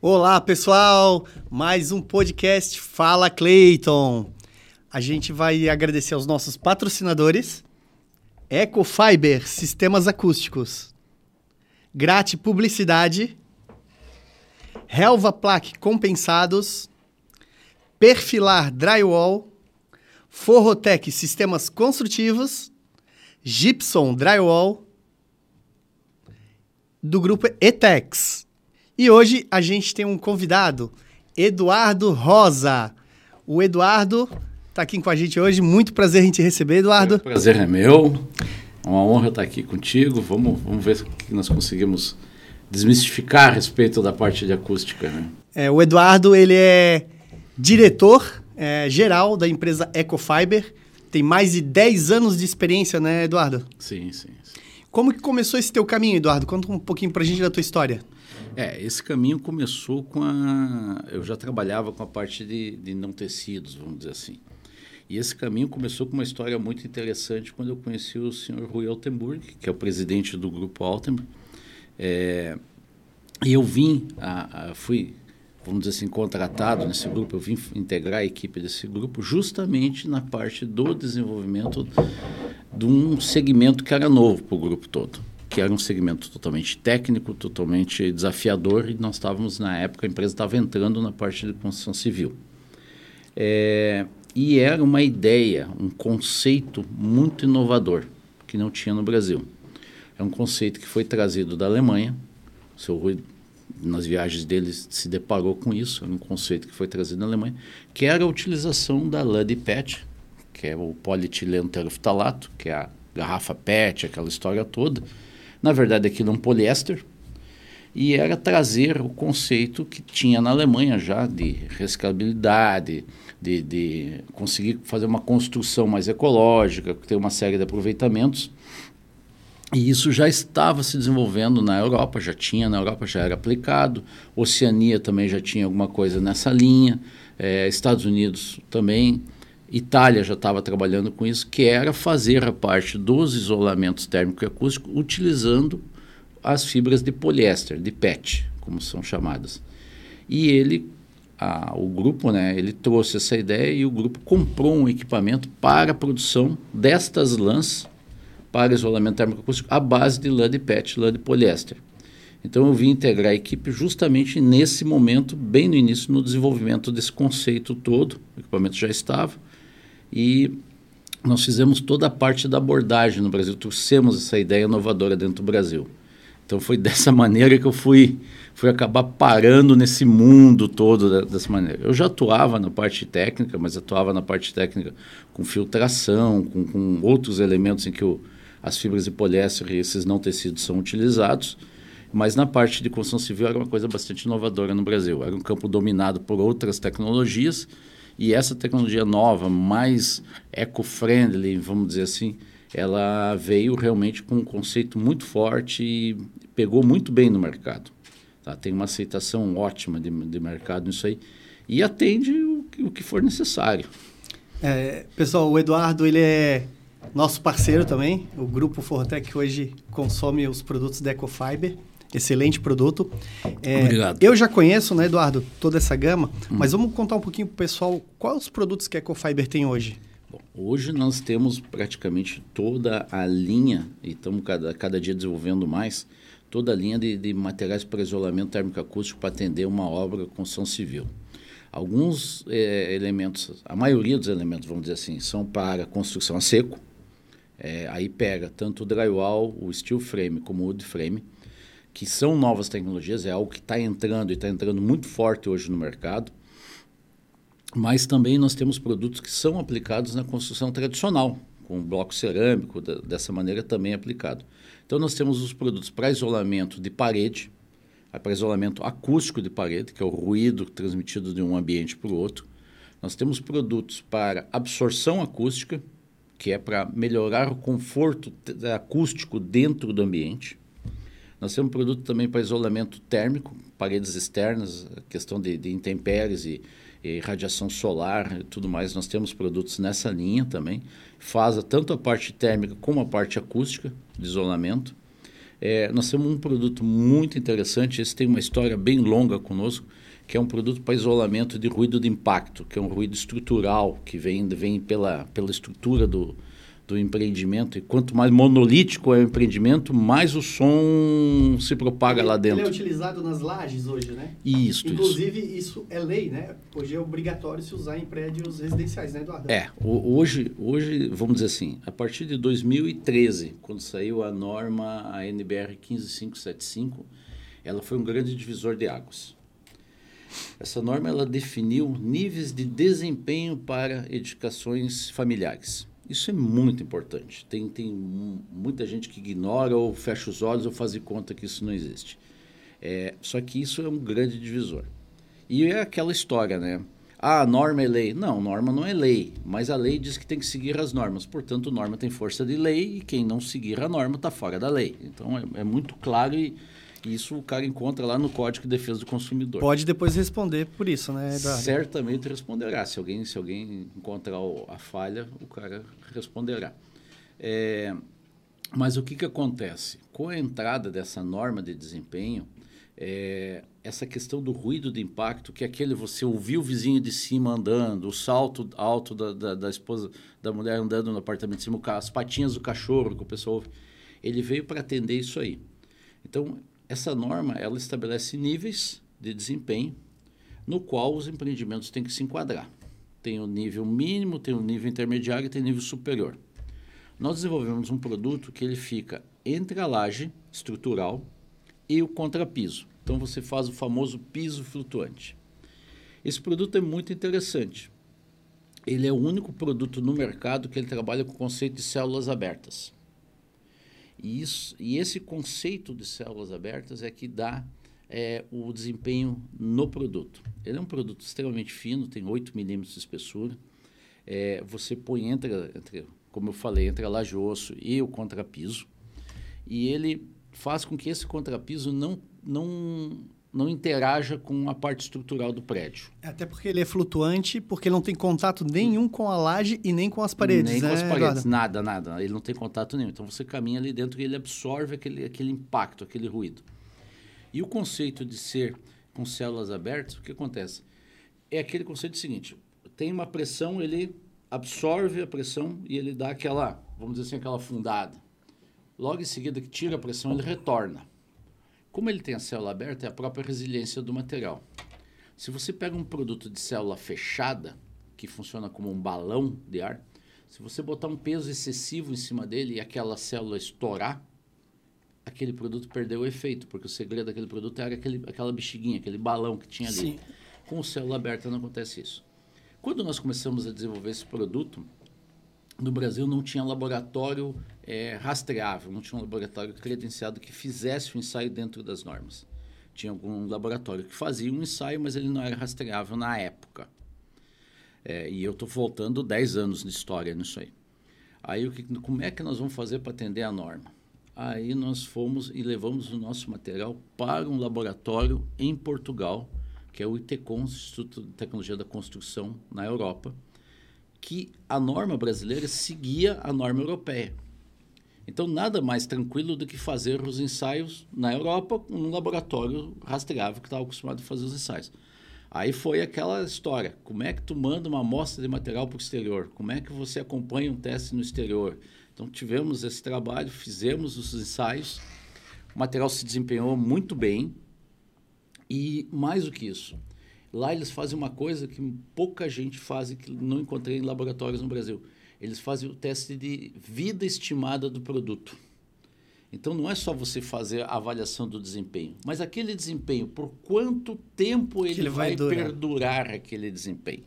Olá, pessoal! Mais um podcast Fala Clayton. A gente vai agradecer aos nossos patrocinadores: Ecofiber Sistemas Acústicos, Grate Publicidade, Helva Plaque Compensados, Perfilar Drywall, Forrotec Sistemas Construtivos, Gibson Drywall, do grupo Etex. E hoje a gente tem um convidado, Eduardo Rosa. O Eduardo está aqui com a gente hoje. Muito prazer em te receber, Eduardo. O prazer é meu. É uma honra estar aqui contigo. Vamos, vamos ver o que nós conseguimos desmistificar a respeito da parte de acústica. Né? É, o Eduardo ele é diretor é, geral da empresa Ecofiber. Tem mais de 10 anos de experiência, né, Eduardo? Sim, sim. sim. Como que começou esse teu caminho, Eduardo? Conta um pouquinho para a gente da tua história. É, esse caminho começou com a... Eu já trabalhava com a parte de, de não tecidos, vamos dizer assim. E esse caminho começou com uma história muito interessante quando eu conheci o senhor Rui Altenburg, que é o presidente do Grupo Altenburg. É, e eu vim, a, a, fui, vamos dizer assim, contratado nesse grupo, eu vim integrar a equipe desse grupo justamente na parte do desenvolvimento de um segmento que era novo para o grupo todo que era um segmento totalmente técnico, totalmente desafiador, e nós estávamos, na época, a empresa estava entrando na parte de construção civil. É, e era uma ideia, um conceito muito inovador, que não tinha no Brasil. É um conceito que foi trazido da Alemanha, o seu Rui, nas viagens dele, se deparou com isso, era um conceito que foi trazido da Alemanha, que era a utilização da lã de PET, que é o polietileno teroftalato, que é a garrafa PET, aquela história toda, na verdade, aquilo é um poliéster. E era trazer o conceito que tinha na Alemanha já de reciclabilidade, de, de conseguir fazer uma construção mais ecológica, ter uma série de aproveitamentos. E isso já estava se desenvolvendo na Europa, já tinha na Europa, já era aplicado. Oceania também já tinha alguma coisa nessa linha. É, Estados Unidos também. Itália já estava trabalhando com isso, que era fazer a parte dos isolamentos térmico e acústico utilizando as fibras de poliéster, de PET, como são chamadas. E ele, a, o grupo, né, ele trouxe essa ideia e o grupo comprou um equipamento para a produção destas lãs para isolamento térmico acústico à base de lã de PET, lã de poliéster. Então eu vim integrar a equipe justamente nesse momento, bem no início, no desenvolvimento desse conceito todo. O equipamento já estava e nós fizemos toda a parte da abordagem no Brasil, trouxemos essa ideia inovadora dentro do Brasil. Então foi dessa maneira que eu fui, fui acabar parando nesse mundo todo dessa maneira. Eu já atuava na parte técnica, mas atuava na parte técnica com filtração, com, com outros elementos em que o, as fibras de poliéster e esses não tecidos são utilizados. Mas na parte de construção civil era uma coisa bastante inovadora no Brasil. Era um campo dominado por outras tecnologias e essa tecnologia nova, mais eco-friendly, vamos dizer assim, ela veio realmente com um conceito muito forte e pegou muito bem no mercado. Tá? Tem uma aceitação ótima de, de mercado nisso aí e atende o, o que for necessário. É, pessoal, o Eduardo ele é nosso parceiro também. O grupo Fortec hoje consome os produtos da Ecofiber. Excelente produto. É, Obrigado. Eu já conheço, né, Eduardo, toda essa gama, hum. mas vamos contar um pouquinho para o pessoal quais os produtos que a Ecofiber tem hoje. Bom, hoje nós temos praticamente toda a linha, e estamos cada, cada dia desenvolvendo mais, toda a linha de, de materiais para isolamento térmico acústico para atender uma obra de construção civil. Alguns é, elementos, a maioria dos elementos, vamos dizer assim, são para construção a seco. É, aí pega tanto o drywall, o steel frame como o wood frame que são novas tecnologias, é algo que está entrando e está entrando muito forte hoje no mercado. Mas também nós temos produtos que são aplicados na construção tradicional, com bloco cerâmico, da, dessa maneira também aplicado. Então nós temos os produtos para isolamento de parede, para isolamento acústico de parede, que é o ruído transmitido de um ambiente para o outro. Nós temos produtos para absorção acústica, que é para melhorar o conforto acústico dentro do ambiente. Nós temos produto também para isolamento térmico, paredes externas, questão de, de intempéries e, e, radiação solar e tudo mais. Nós temos produtos nessa linha também. Faz tanto a parte térmica como a parte acústica de isolamento. É, nós temos um produto muito interessante, esse tem uma história bem longa conosco, que é um produto para isolamento de ruído de impacto, que é um ruído estrutural, que vem, vem pela, pela estrutura do, do empreendimento. E quanto mais monolítico é o empreendimento, mais o som se propaga ele, lá dentro. Ele é utilizado nas lajes hoje, né? Isso, Inclusive, isso. isso é lei, né? Hoje é obrigatório se usar em prédios residenciais, né, Eduardo? É, hoje, hoje, vamos dizer assim, a partir de 2013, quando saiu a norma, a NBR 15575, ela foi um grande divisor de águas. Essa norma ela definiu níveis de desempenho para edificações familiares. Isso é muito importante. Tem, tem muita gente que ignora ou fecha os olhos ou faz de conta que isso não existe. É, só que isso é um grande divisor. E é aquela história, né? Ah, norma é lei. Não, norma não é lei, mas a lei diz que tem que seguir as normas. Portanto, norma tem força de lei e quem não seguir a norma está fora da lei. Então, é, é muito claro e, isso o cara encontra lá no Código de Defesa do Consumidor. Pode depois responder por isso, né, Eduardo? Certamente responderá. Se alguém, se alguém encontrar a falha, o cara responderá. É, mas o que, que acontece? Com a entrada dessa norma de desempenho, é, essa questão do ruído de impacto, que é aquele você ouvir o vizinho de cima andando, o salto alto da, da, da esposa, da mulher andando no apartamento de cima, as patinhas do cachorro que o pessoal ouve, ele veio para atender isso aí. Então, essa norma ela estabelece níveis de desempenho no qual os empreendimentos têm que se enquadrar. Tem o nível mínimo, tem o nível intermediário e tem o nível superior. Nós desenvolvemos um produto que ele fica entre a laje estrutural e o contrapiso. Então você faz o famoso piso flutuante. Esse produto é muito interessante. Ele é o único produto no mercado que ele trabalha com o conceito de células abertas. E, isso, e esse conceito de células abertas é que dá é, o desempenho no produto. Ele é um produto extremamente fino, tem 8 milímetros de espessura. É, você põe entre, como eu falei, entre a laje osso e o contrapiso. E ele faz com que esse contrapiso não, não não interaja com a parte estrutural do prédio. É, até porque ele é flutuante, porque ele não tem contato nenhum com a laje e nem com as paredes. Nem né, com as paredes, Eduardo? nada, nada. Ele não tem contato nenhum. Então você caminha ali dentro e ele absorve aquele, aquele impacto, aquele ruído. E o conceito de ser com células abertas, o que acontece? É aquele conceito seguinte: tem uma pressão, ele absorve a pressão e ele dá aquela, vamos dizer assim, aquela fundada. Logo em seguida que tira a pressão, ele retorna. Como ele tem a célula aberta, é a própria resiliência do material. Se você pega um produto de célula fechada, que funciona como um balão de ar, se você botar um peso excessivo em cima dele e aquela célula estourar, aquele produto perdeu o efeito, porque o segredo daquele produto era aquele, aquela bexiguinha, aquele balão que tinha ali. Sim. Com célula aberta não acontece isso. Quando nós começamos a desenvolver esse produto, no Brasil não tinha laboratório é, rastreável, não tinha um laboratório credenciado que fizesse o ensaio dentro das normas. Tinha algum laboratório que fazia um ensaio, mas ele não era rastreável na época. É, e eu estou voltando 10 anos de história nisso aí. Aí, o que, como é que nós vamos fazer para atender a norma? Aí nós fomos e levamos o nosso material para um laboratório em Portugal, que é o ITCON, Instituto de Tecnologia da Construção, na Europa, que a norma brasileira seguia a norma europeia. Então, nada mais tranquilo do que fazer os ensaios na Europa, num laboratório rastreável que estava acostumado a fazer os ensaios. Aí foi aquela história: como é que tu manda uma amostra de material para o exterior? Como é que você acompanha um teste no exterior? Então, tivemos esse trabalho, fizemos os ensaios, o material se desempenhou muito bem, e mais do que isso, Lá eles fazem uma coisa que pouca gente faz e que não encontrei em laboratórios no Brasil. Eles fazem o teste de vida estimada do produto. Então não é só você fazer a avaliação do desempenho, mas aquele desempenho, por quanto tempo ele, ele vai, vai perdurar aquele desempenho.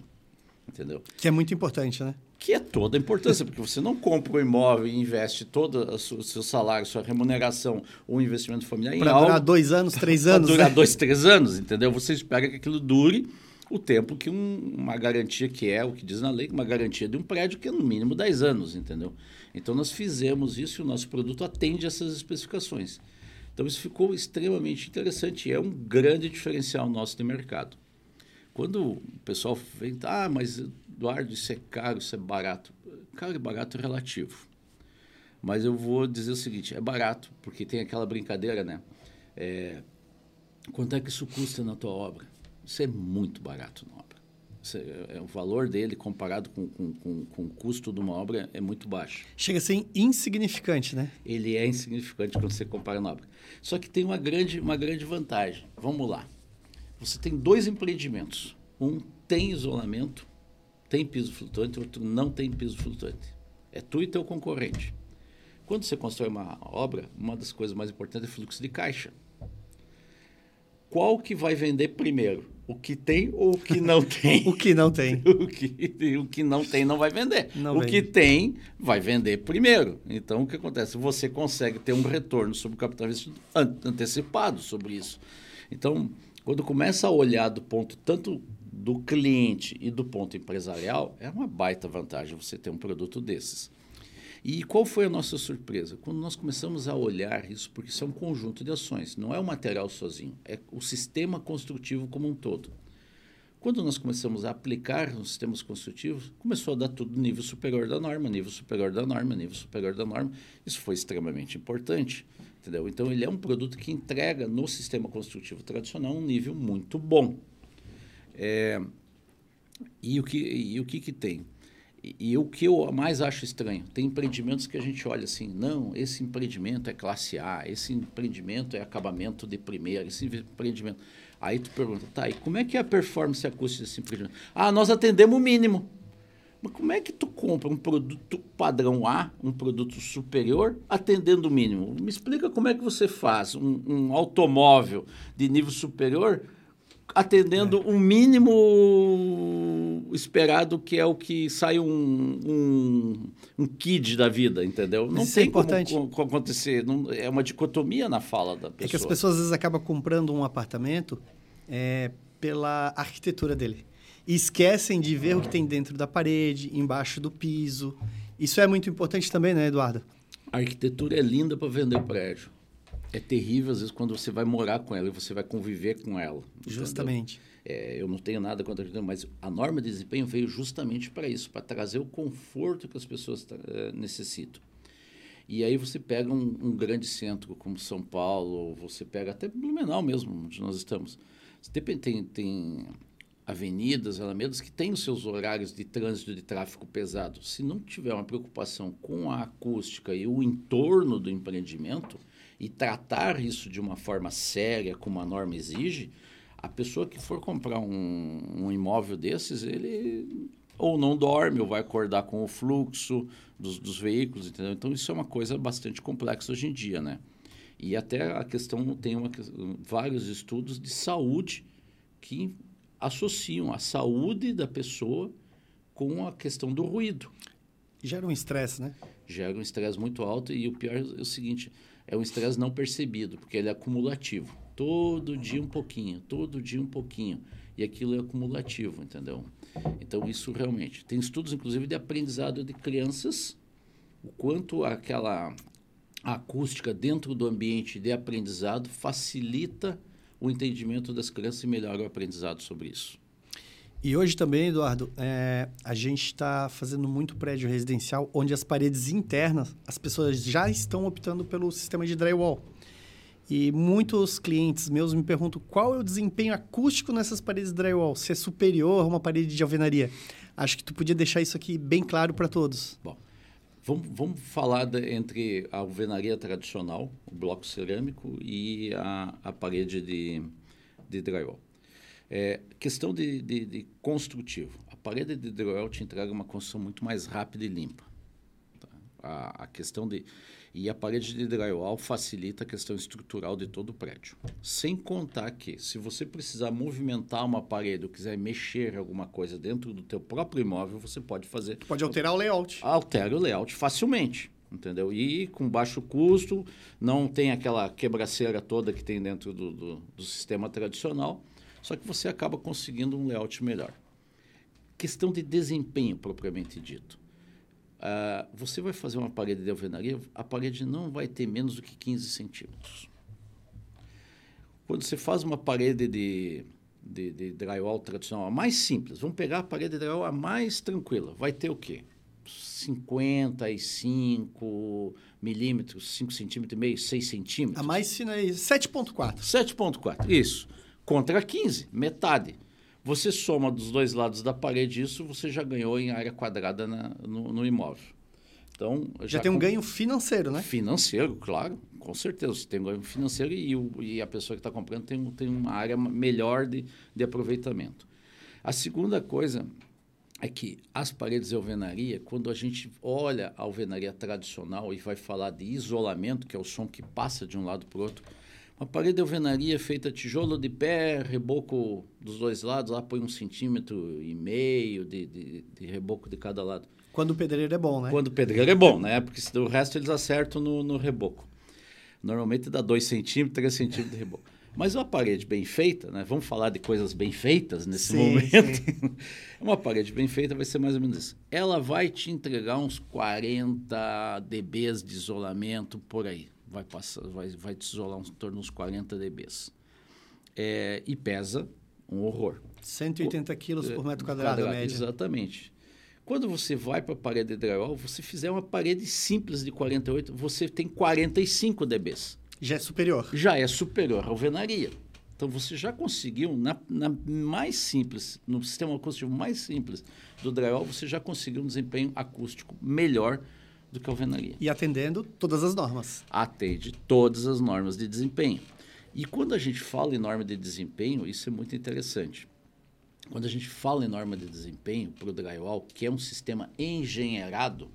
Entendeu? Que é muito importante, né? Que é toda a importância, porque você não compra o um imóvel e investe todo o seu salário, sua remuneração, ou investimento familiar pra em algo... Para durar dois anos, três anos. Para durar né? dois, três anos, entendeu? Você espera que aquilo dure o tempo que um, uma garantia que é, o que diz na lei, uma garantia de um prédio que é no mínimo 10 anos, entendeu? Então nós fizemos isso e o nosso produto atende essas especificações. Então isso ficou extremamente interessante e é um grande diferencial nosso de mercado. Quando o pessoal vem, ah, mas Eduardo, isso é caro, isso é barato. Caro e barato é relativo. Mas eu vou dizer o seguinte, é barato, porque tem aquela brincadeira, né? É, quanto é que isso custa na tua obra? Isso é muito barato na obra. É, é, o valor dele comparado com, com, com, com, o custo de uma obra é muito baixo. Chega a ser insignificante, né? Ele é insignificante quando você compara na obra. Só que tem uma grande, uma grande vantagem. Vamos lá. Você tem dois empreendimentos. Um tem isolamento, tem piso flutuante, outro não tem piso flutuante. É tu e teu concorrente. Quando você constrói uma obra, uma das coisas mais importantes é fluxo de caixa. Qual que vai vender primeiro? O que tem ou o que não tem? o que não tem. o, que, o que não tem não vai vender. Não o vende. que tem vai vender primeiro. Então, o que acontece? Você consegue ter um retorno sobre o capital investido antecipado sobre isso. Então, quando começa a olhar do ponto tanto do cliente e do ponto empresarial, é uma baita vantagem você ter um produto desses. E qual foi a nossa surpresa? Quando nós começamos a olhar isso, porque isso é um conjunto de ações, não é o material sozinho, é o sistema construtivo como um todo. Quando nós começamos a aplicar os sistemas construtivos, começou a dar tudo nível superior da norma, nível superior da norma, nível superior da norma. Isso foi extremamente importante, entendeu? Então ele é um produto que entrega no sistema construtivo tradicional um nível muito bom. É, e o que e o que, que tem? E, e, o que eu mais acho estranho, tem empreendimentos que a gente olha assim, não, esse empreendimento é classe A, esse empreendimento é acabamento de primeira, esse empreendimento. Aí tu pergunta, tá, e como é que é a performance acústica desse empreendimento? Ah, nós atendemos o mínimo. Mas como é que tu compra um produto padrão A, um produto superior, atendendo o mínimo? Me explica como é que você faz um, um automóvel de nível superior atendendo é. um mínimo esperado, que é o que sai um, um, um kid da vida, entendeu? Não Isso é tem é importante. como, como acontecer. Não, é uma dicotomia na fala da pessoa. É que as pessoas às vezes acabam comprando um apartamento é, pela arquitetura dele. E esquecem de ver o que tem dentro da parede, embaixo do piso. Isso é muito importante também, né, Eduardo? A arquitetura é linda para vender prédio é terrível, às vezes, quando você vai morar com ela e você vai conviver com ela. Justamente. É, eu não tenho nada contra a mas a norma de desempenho veio justamente para isso, para trazer o conforto que as pessoas uh, necessitam. E aí você pega um, um, grande centro como São Paulo, você pega até Blumenau mesmo, onde nós estamos. Tem, tem, tem avenidas, alamedas que têm os seus horários de trânsito de tráfego pesado. Se não tiver uma preocupação com a acústica e o entorno do empreendimento, e tratar isso de uma forma séria, como a norma exige, a pessoa que for comprar um, um imóvel desses, ele ou não dorme, ou vai acordar com o fluxo dos, dos veículos, entendeu? Então, isso é uma coisa bastante complexa hoje em dia, né? E até a questão, tem uma, vários estudos de saúde que associam a saúde da pessoa com a questão do ruído. Gera um estresse, né? Gera um estresse muito alto e o pior é o seguinte, é um estresse não percebido, porque ele é acumulativo. Todo dia um pouquinho, todo dia um pouquinho. E aquilo é acumulativo, entendeu? Então, isso realmente. Tem estudos, inclusive, de aprendizado de crianças, o quanto aquela acústica dentro do ambiente de aprendizado facilita o entendimento das crianças e melhora o aprendizado sobre isso. E hoje também, Eduardo, é, a gente está fazendo muito prédio residencial onde as paredes internas, as pessoas já estão optando pelo sistema de drywall. E muitos clientes meus me perguntam qual é o desempenho acústico nessas paredes de drywall, se é superior a uma parede de alvenaria. Acho que tu podia deixar isso aqui bem claro para todos. Bom, vamos, vamos falar de, entre a alvenaria tradicional, o bloco cerâmico, e a, a parede de, de drywall. É, questão de, de, de, construtivo. A parede de drywall te entrega uma construção muito mais rápida e limpa. Tá? A, a, questão de e a parede de drywall facilita a questão estrutural de todo o prédio. Sem contar que, se você precisar movimentar uma parede ou quiser mexer alguma coisa dentro do teu próprio imóvel, você pode fazer. Pode alterar o layout. Altera o layout facilmente entendeu? E com baixo custo, não tem aquela quebraceira toda que tem dentro do, do, do sistema tradicional só que você acaba conseguindo um layout melhor. Questão de desempenho propriamente dito. Uh, você vai fazer uma parede de alvenaria, a parede não vai ter menos do que 15 centímetros. Quando você faz uma parede de, de, de drywall tradicional, a mais simples, vamos pegar a parede de drywall a mais tranquila, vai ter o quê? 55 milímetros, 5 centímetros e meio, 6 centímetros. A mais fina é 7.4. 7.4, isso. Contra 15, metade. Você soma dos dois lados da parede isso, você já ganhou em área quadrada na, no, no, imóvel. Então, já, já tem um ganho financeiro, né? Financeiro, claro, com certeza. Você tem um ganho financeiro e, o, e a pessoa que está comprando tem, tem uma área melhor de, de aproveitamento. A segunda coisa é que as paredes de alvenaria, quando a gente olha a alvenaria tradicional e vai falar de isolamento, que é o som que passa de um lado para o outro, uma parede de alvenaria feita tijolo de pé, reboco dos dois lados, lá põe um centímetro e meio de, de, de reboco de cada lado. Quando o pedreiro é bom, né? Quando o pedreiro é bom, né? Porque o resto eles acertam no, no reboco. Normalmente dá 2 centímetros, 3 centímetros de reboco. Mas uma parede bem feita, né? Vamos falar de coisas bem feitas nesse sim, momento. Sim. uma parede bem feita vai ser mais ou menos isso. Ela vai te entregar uns 40 dBs de isolamento por aí. Vai, passar, vai, vai te isolar em torno uns 40 dBs. É, e pesa um horror. 180 quilos por metro quadrado, quadrado média. Exatamente. Quando você vai para a parede de drywall, você fizer uma parede simples de 48, você tem 45 dBs. Já é superior. Já é superior à alvenaria. Então você já conseguiu, na, na, mais simples, no sistema acústico mais simples do drywall, você já conseguiu um desempenho acústico melhor do que a alvenaria. E atendendo todas as normas. Atende todas as normas de desempenho. E quando a gente fala em norma de desempenho, isso é muito interessante. Quando a gente fala em norma de desempenho para o drywall, que é um sistema engenheirado,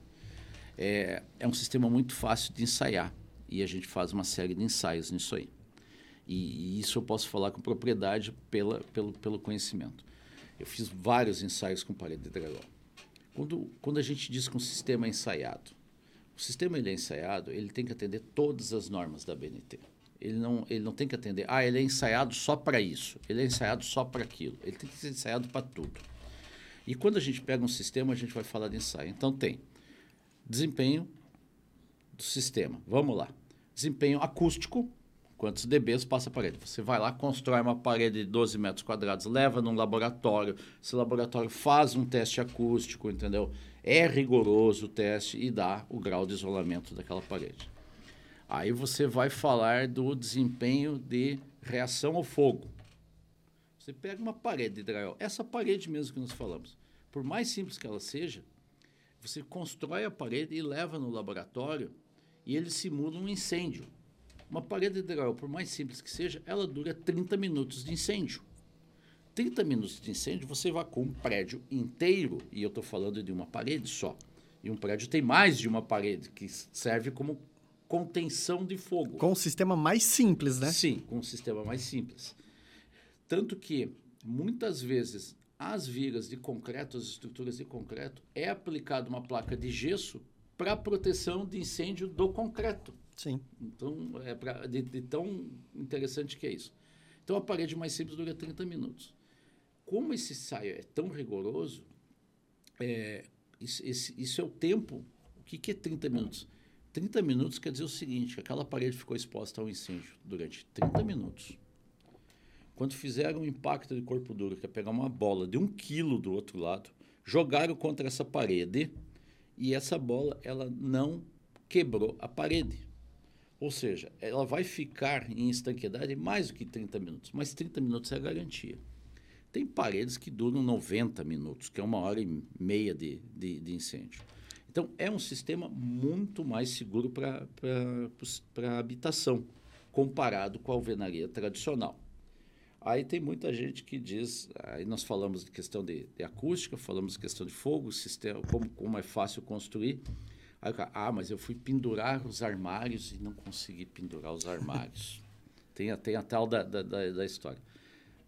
é, é um sistema muito fácil de ensaiar e a gente faz uma série de ensaios nisso aí. E, e isso eu posso falar com propriedade pela, pelo, pelo conhecimento. Eu fiz vários ensaios com parede de dragão. Quando, quando a gente diz que um sistema é ensaiado, o sistema ele é ensaiado, ele tem que atender todas as normas da BNT. Ele não, ele não tem que atender, ah, ele é ensaiado só para isso, ele é ensaiado só para aquilo. Ele tem que ser ensaiado para tudo. E quando a gente pega um sistema, a gente vai falar de ensaio. Então tem desempenho, do sistema. Vamos lá. Desempenho acústico, quantos dBs passa a parede. Você vai lá, constrói uma parede de 12 metros quadrados, leva num laboratório, esse laboratório faz um teste acústico, entendeu? É rigoroso o teste e dá o grau de isolamento daquela parede. Aí você vai falar do desempenho de reação ao fogo. Você pega uma parede de drywall, essa parede mesmo que nós falamos, por mais simples que ela seja, você constrói a parede e leva no laboratório e ele simula um incêndio. Uma parede de drywall, por mais simples que seja, ela dura 30 minutos de incêndio. 30 minutos de incêndio, você com um prédio inteiro, e eu estou falando de uma parede só. E um prédio tem mais de uma parede, que serve como contenção de fogo. Com um sistema mais simples, né? Sim, com um sistema mais simples. Tanto que, muitas vezes, as vigas de concreto, as estruturas de concreto, é aplicada uma placa de gesso para proteção de incêndio do concreto. Sim. Então, é pra, de, de, tão interessante que é isso. Então, a parede mais simples dura 30 minutos. Como esse ensaio é tão rigoroso, é, isso, esse, isso é o tempo. O que, que é 30 minutos? 30 minutos quer dizer o seguinte, aquela parede ficou exposta ao incêndio durante 30 minutos. Quando fizeram um impacto de corpo duro, que é pegar uma bola de um quilo do outro lado, jogaram contra essa parede e essa bola ela não quebrou a parede. Ou seja, ela vai ficar em estanqueidade mais do que 30 minutos, mas 30 minutos é a garantia. Tem paredes que duram 90 minutos, que é uma hora e meia de, de, de incêndio. Então, é um sistema muito mais seguro para a habitação, comparado com a alvenaria tradicional. Aí tem muita gente que diz, aí nós falamos de questão de, de acústica, falamos de questão de fogo, sistema, como, como é fácil construir. Aí, ah, mas eu fui pendurar os armários e não consegui pendurar os armários. tem, tem a tal da, da, da, da história.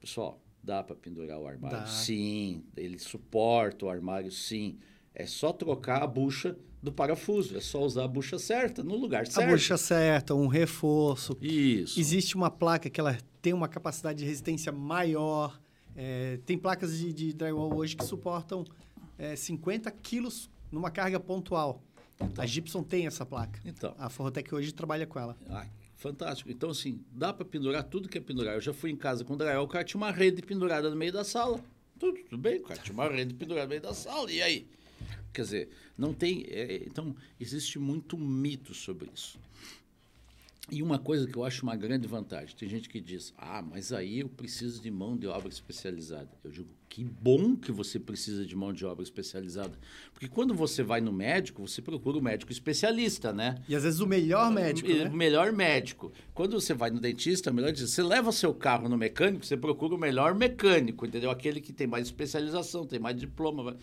Pessoal, dá para pendurar o armário? Dá. Sim. Ele suporta o armário? Sim. É só trocar a bucha do parafuso. É só usar a bucha certa no lugar certo. A bucha certa, um reforço. Isso. Existe uma placa que ela tem uma capacidade de resistência maior. É, tem placas de, de, drywall hoje que suportam é, 50 quilos numa carga pontual. Então, a Gibson tem essa placa. Então. A Forrotec hoje trabalha com ela. Ah, fantástico. Então, assim, dá para pendurar tudo que é pendurar. Eu já fui em casa com drywall, o cara tinha uma rede pendurada no meio da sala. Tudo, tudo bem, o cara tinha uma rede pendurada no meio da sala. E aí? Quer dizer, não tem. É, então, existe muito mito sobre isso. E uma coisa que eu acho uma grande vantagem, tem gente que diz, ah, mas aí eu preciso de mão de obra especializada. Eu digo, que bom que você precisa de mão de obra especializada. Porque quando você vai no médico, você procura o médico especialista, né? E às vezes o melhor médico, O né? melhor médico. Quando você vai no dentista, melhor dizer, você leva o seu carro no mecânico, você procura o melhor mecânico, entendeu? Aquele que tem mais especialização, tem mais diploma.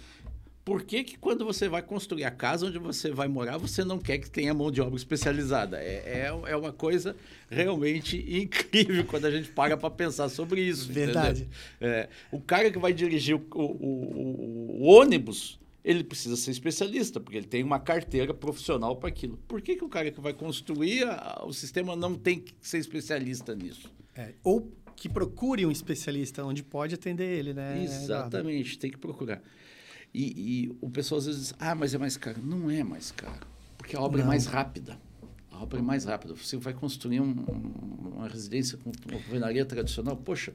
Por que, que quando você vai construir a casa onde você vai morar, você não quer que tenha mão de obra especializada? É, é, é uma coisa realmente incrível quando a gente paga para pensar sobre isso. Verdade. É, o cara que vai dirigir o, o, o, o, ônibus, ele precisa ser especialista, porque ele tem uma carteira profissional para aquilo. Por que, que o cara que vai construir a, o sistema não tem que ser especialista nisso? É, ou que procure um especialista onde pode atender ele, né? Exatamente, Eduardo? tem que procurar. E, e, o pessoal às vezes diz, ah, mas é mais caro. Não é mais caro, porque a obra Não. é mais rápida. A obra é mais rápida. Você vai construir um, uma residência com uma alvenaria tradicional, poxa,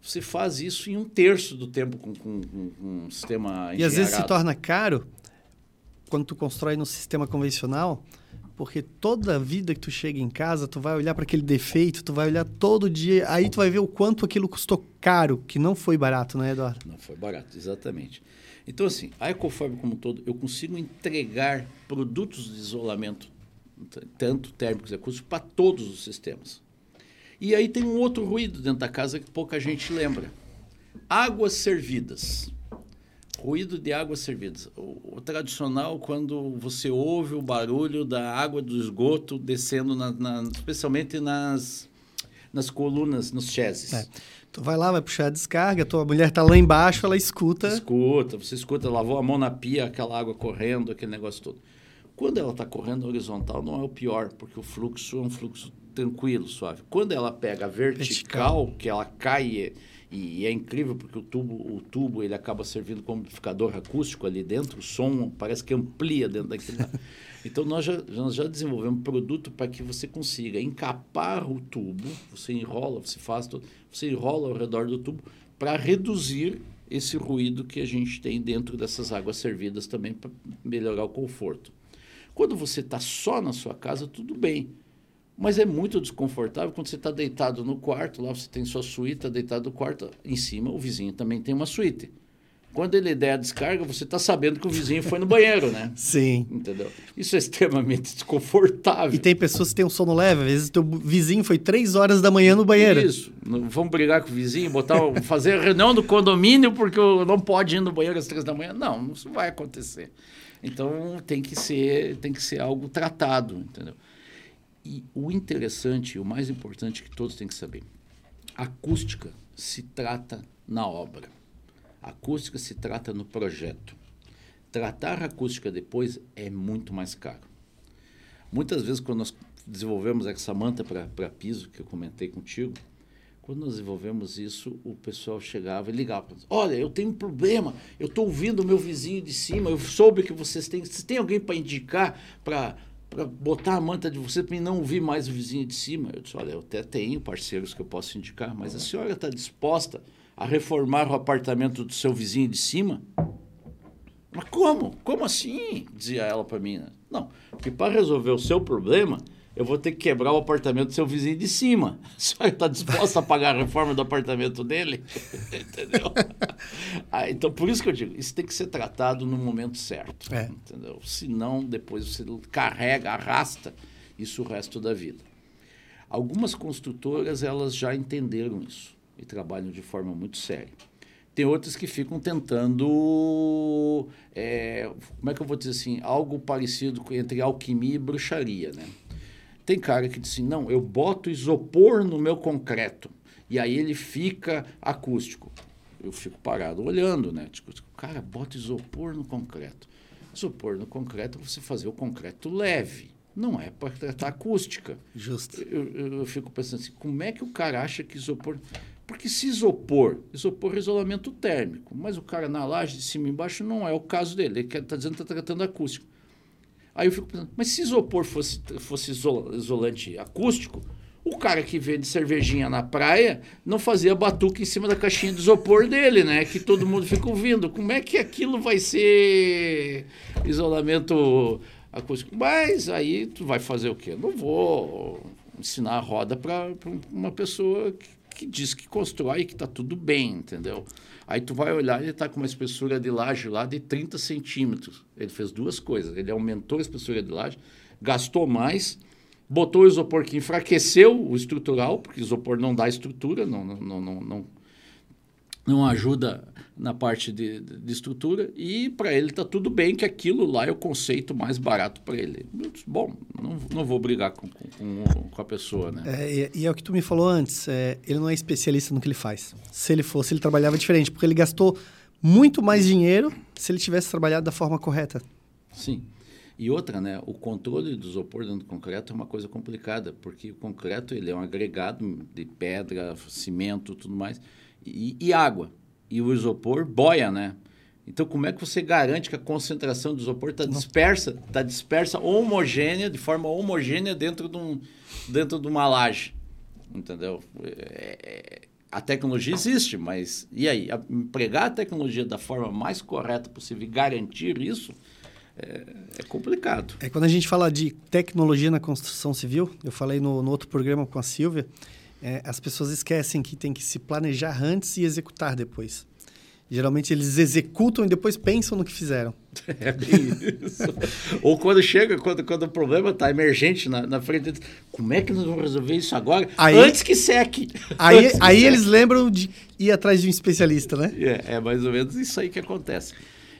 você faz isso em um terço do tempo com, com, com um sistema E às vezes se torna caro quando tu constrói no sistema convencional, porque toda vida que tu chega em casa, tu vai olhar para aquele defeito, tu vai olhar todo dia, aí tu vai ver o quanto aquilo custou caro, que não foi barato, né, Eduardo? Não foi barato, exatamente. Então, assim, a Ecofarm como um todo, eu consigo entregar produtos de isolamento, tanto térmicos e acústicos, para todos os sistemas. E aí tem um outro ruído dentro da casa que pouca gente lembra. Águas servidas. Ruído de águas servidas. O, o tradicional, quando você ouve o barulho da água do esgoto descendo, na, na, especialmente nas, nas colunas, nos chassis. É. Tu vai lá, vai puxar a descarga, tua mulher tá lá embaixo, ela escuta. Escuta, você escuta, lavou a mão na pia, aquela água correndo, aquele negócio todo. Quando ela está correndo horizontal, não é o pior, porque o fluxo é um fluxo tranquilo, suave. Quando ela pega vertical, vertical. que ela cai e, é incrível porque o tubo, o tubo ele acaba servindo como amplificador acústico ali dentro, o som parece que amplia dentro daquele. Então, nós já, nós já desenvolvemos um produto para que você consiga encapar o tubo, você enrola, você faz, você enrola ao redor do tubo para reduzir esse ruído que a gente tem dentro dessas águas servidas também para melhorar o conforto. Quando você está só na sua casa, tudo bem. Mas é muito desconfortável quando você está deitado no quarto, lá você tem sua suíte, está deitado no quarto, em cima o vizinho também tem uma suíte. Quando ele der a descarga, você está sabendo que o vizinho foi no banheiro, né? Sim. Entendeu? Isso é extremamente desconfortável. E tem pessoas que têm um sono leve. Às vezes teu vizinho foi três horas da manhã no banheiro. Isso. Vamos brigar com o vizinho, botar, fazer a reunião do condomínio porque não pode ir no banheiro às três da manhã. Não, isso vai acontecer. Então tem que ser, tem que ser algo tratado, entendeu? E o interessante, o mais importante que todos têm que saber, acústica se trata na obra. Acústica se trata no projeto. Tratar a acústica depois é muito mais caro. Muitas vezes, quando nós desenvolvemos essa manta para piso, que eu comentei contigo, quando nós desenvolvemos isso, o pessoal chegava e ligava para Olha, eu tenho um problema, eu estou ouvindo o meu vizinho de cima, eu soube que vocês têm. Vocês têm alguém para indicar para para botar a manta de você para não ouvir mais o vizinho de cima. Eu disse, olha, eu até tenho parceiros que eu posso indicar, mas a senhora está disposta a reformar o apartamento do seu vizinho de cima? Mas como? Como assim? Dizia ela para mim. Né? Não, porque para resolver o seu problema, eu vou ter que quebrar o apartamento do seu vizinho de cima. A senhora está disposta a pagar a reforma do apartamento dele? entendeu? ah, então, por isso que eu digo, isso tem que ser tratado no momento certo. É. Entendeu? Senão, depois você carrega, arrasta isso o resto da vida. Algumas construtoras, elas já entenderam isso e trabalham de forma muito séria. Tem outras que ficam tentando, é, como é que eu vou dizer assim, algo parecido entre alquimia e bruxaria, né? Tem cara que diz assim, não, eu boto isopor no meu concreto e aí ele fica acústico. Eu fico parado olhando, né? Tipo, cara, bota isopor no concreto. Isopor no concreto é você fazer o concreto leve. Não é para tratar acústica. Justo. Eu, eu, eu, fico pensando assim, como é que o cara acha que isopor... Porque se isopor, isopor é isolamento térmico, mas o cara na laje de cima e embaixo não é o caso dele, ele está dizendo que está tratando acústico. Aí eu fico pensando, mas se isopor fosse, fosse isolante acústico, O cara que vende cervejinha na praia não fazia batuque em cima da caixinha de isopor dele, né? Que todo mundo fica ouvindo. Como é que aquilo vai ser isolamento acústico? Mas aí tu vai fazer o quê? Não vou ensinar a roda para uma pessoa que, que, diz que constrói e que está tudo bem, entendeu? Aí tu vai olhar, ele está com uma espessura de laje lá de 30 centímetros. Ele fez duas coisas. Ele aumentou a espessura de laje, gastou mais botou o isopor que enfraqueceu o estrutural, porque isopor não dá estrutura, não, não, não, não, não ajuda na parte de, de estrutura, e para ele está tudo bem que aquilo lá é o conceito mais barato para ele. Bom, não, não vou brigar com, com, com a pessoa, né? É, e, é o que tu me falou antes, é, ele não é especialista no que ele faz. Se ele fosse, ele trabalhava diferente, porque ele gastou muito mais dinheiro se ele tivesse trabalhado da forma correta. Sim. E outra, né, o controle do isopor dentro do concreto é uma coisa complicada, porque o concreto ele é um agregado de pedra, cimento, tudo mais, e, e água. E o isopor boia, né? Então, como é que você garante que a concentração do isopor está dispersa, está dispersa homogênea, de forma homogênea dentro de, um, dentro de uma laje? Entendeu? É, é, a tecnologia existe, mas e aí? Empregar a tecnologia da forma mais correta possível e garantir isso é, é, complicado. É quando a gente fala de tecnologia na construção civil, eu falei no, no outro programa com a Silvia, é, as pessoas esquecem que tem que se planejar antes e executar depois. Geralmente eles executam e depois pensam no que fizeram. É bem isso. Ou quando chega, quando, quando o problema está emergente na, na frente, como é que nós vamos resolver isso agora? Aí, antes que seque. Aí, que aí seque. eles lembram de ir atrás de um especialista, né? É, é mais ou menos isso aí que acontece.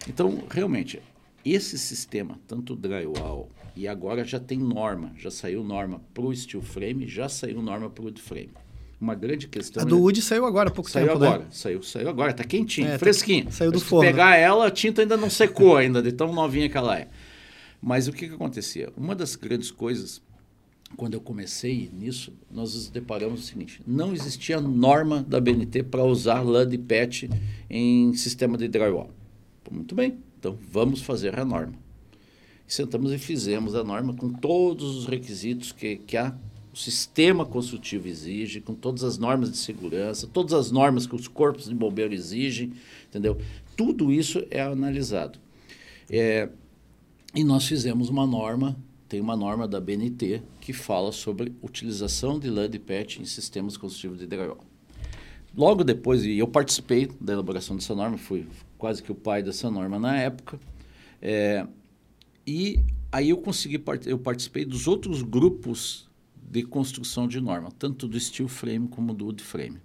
Então, realmente, esse sistema, tanto drywall e agora já tem norma, já saiu norma para o steel frame, já saiu norma para o wood frame. Uma grande questão. A do wood saiu agora, há pouco saiu tempo. Né? Agora, né? Saiu saiu agora, está quentinho, é, tá fresquinho. Saiu do se forno. pegar ela, a tinta ainda não secou ainda, de tão novinha que ela é. Mas o que, que acontecia? Uma das grandes coisas, quando eu comecei nisso, nós nos deparamos o seguinte: não existia norma da BNT para usar lã de PET em sistema de drywall. Muito bem, então, vamos fazer a norma. Sentamos e fizemos a norma com todos os requisitos que, que a, o sistema construtivo exige, com todas as normas de segurança, todas as normas que os corpos de bombeiro exigem, entendeu? Tudo isso é analisado. É, e nós fizemos uma norma, tem uma norma da BNT que fala sobre utilização de LUD PET em sistemas construtivos de drywall. Logo depois, e eu participei da elaboração dessa norma, fui quase que o pai dessa norma na época. É, e aí eu consegui, eu participei dos outros grupos de construção de norma, tanto do steel frame como do wood frame.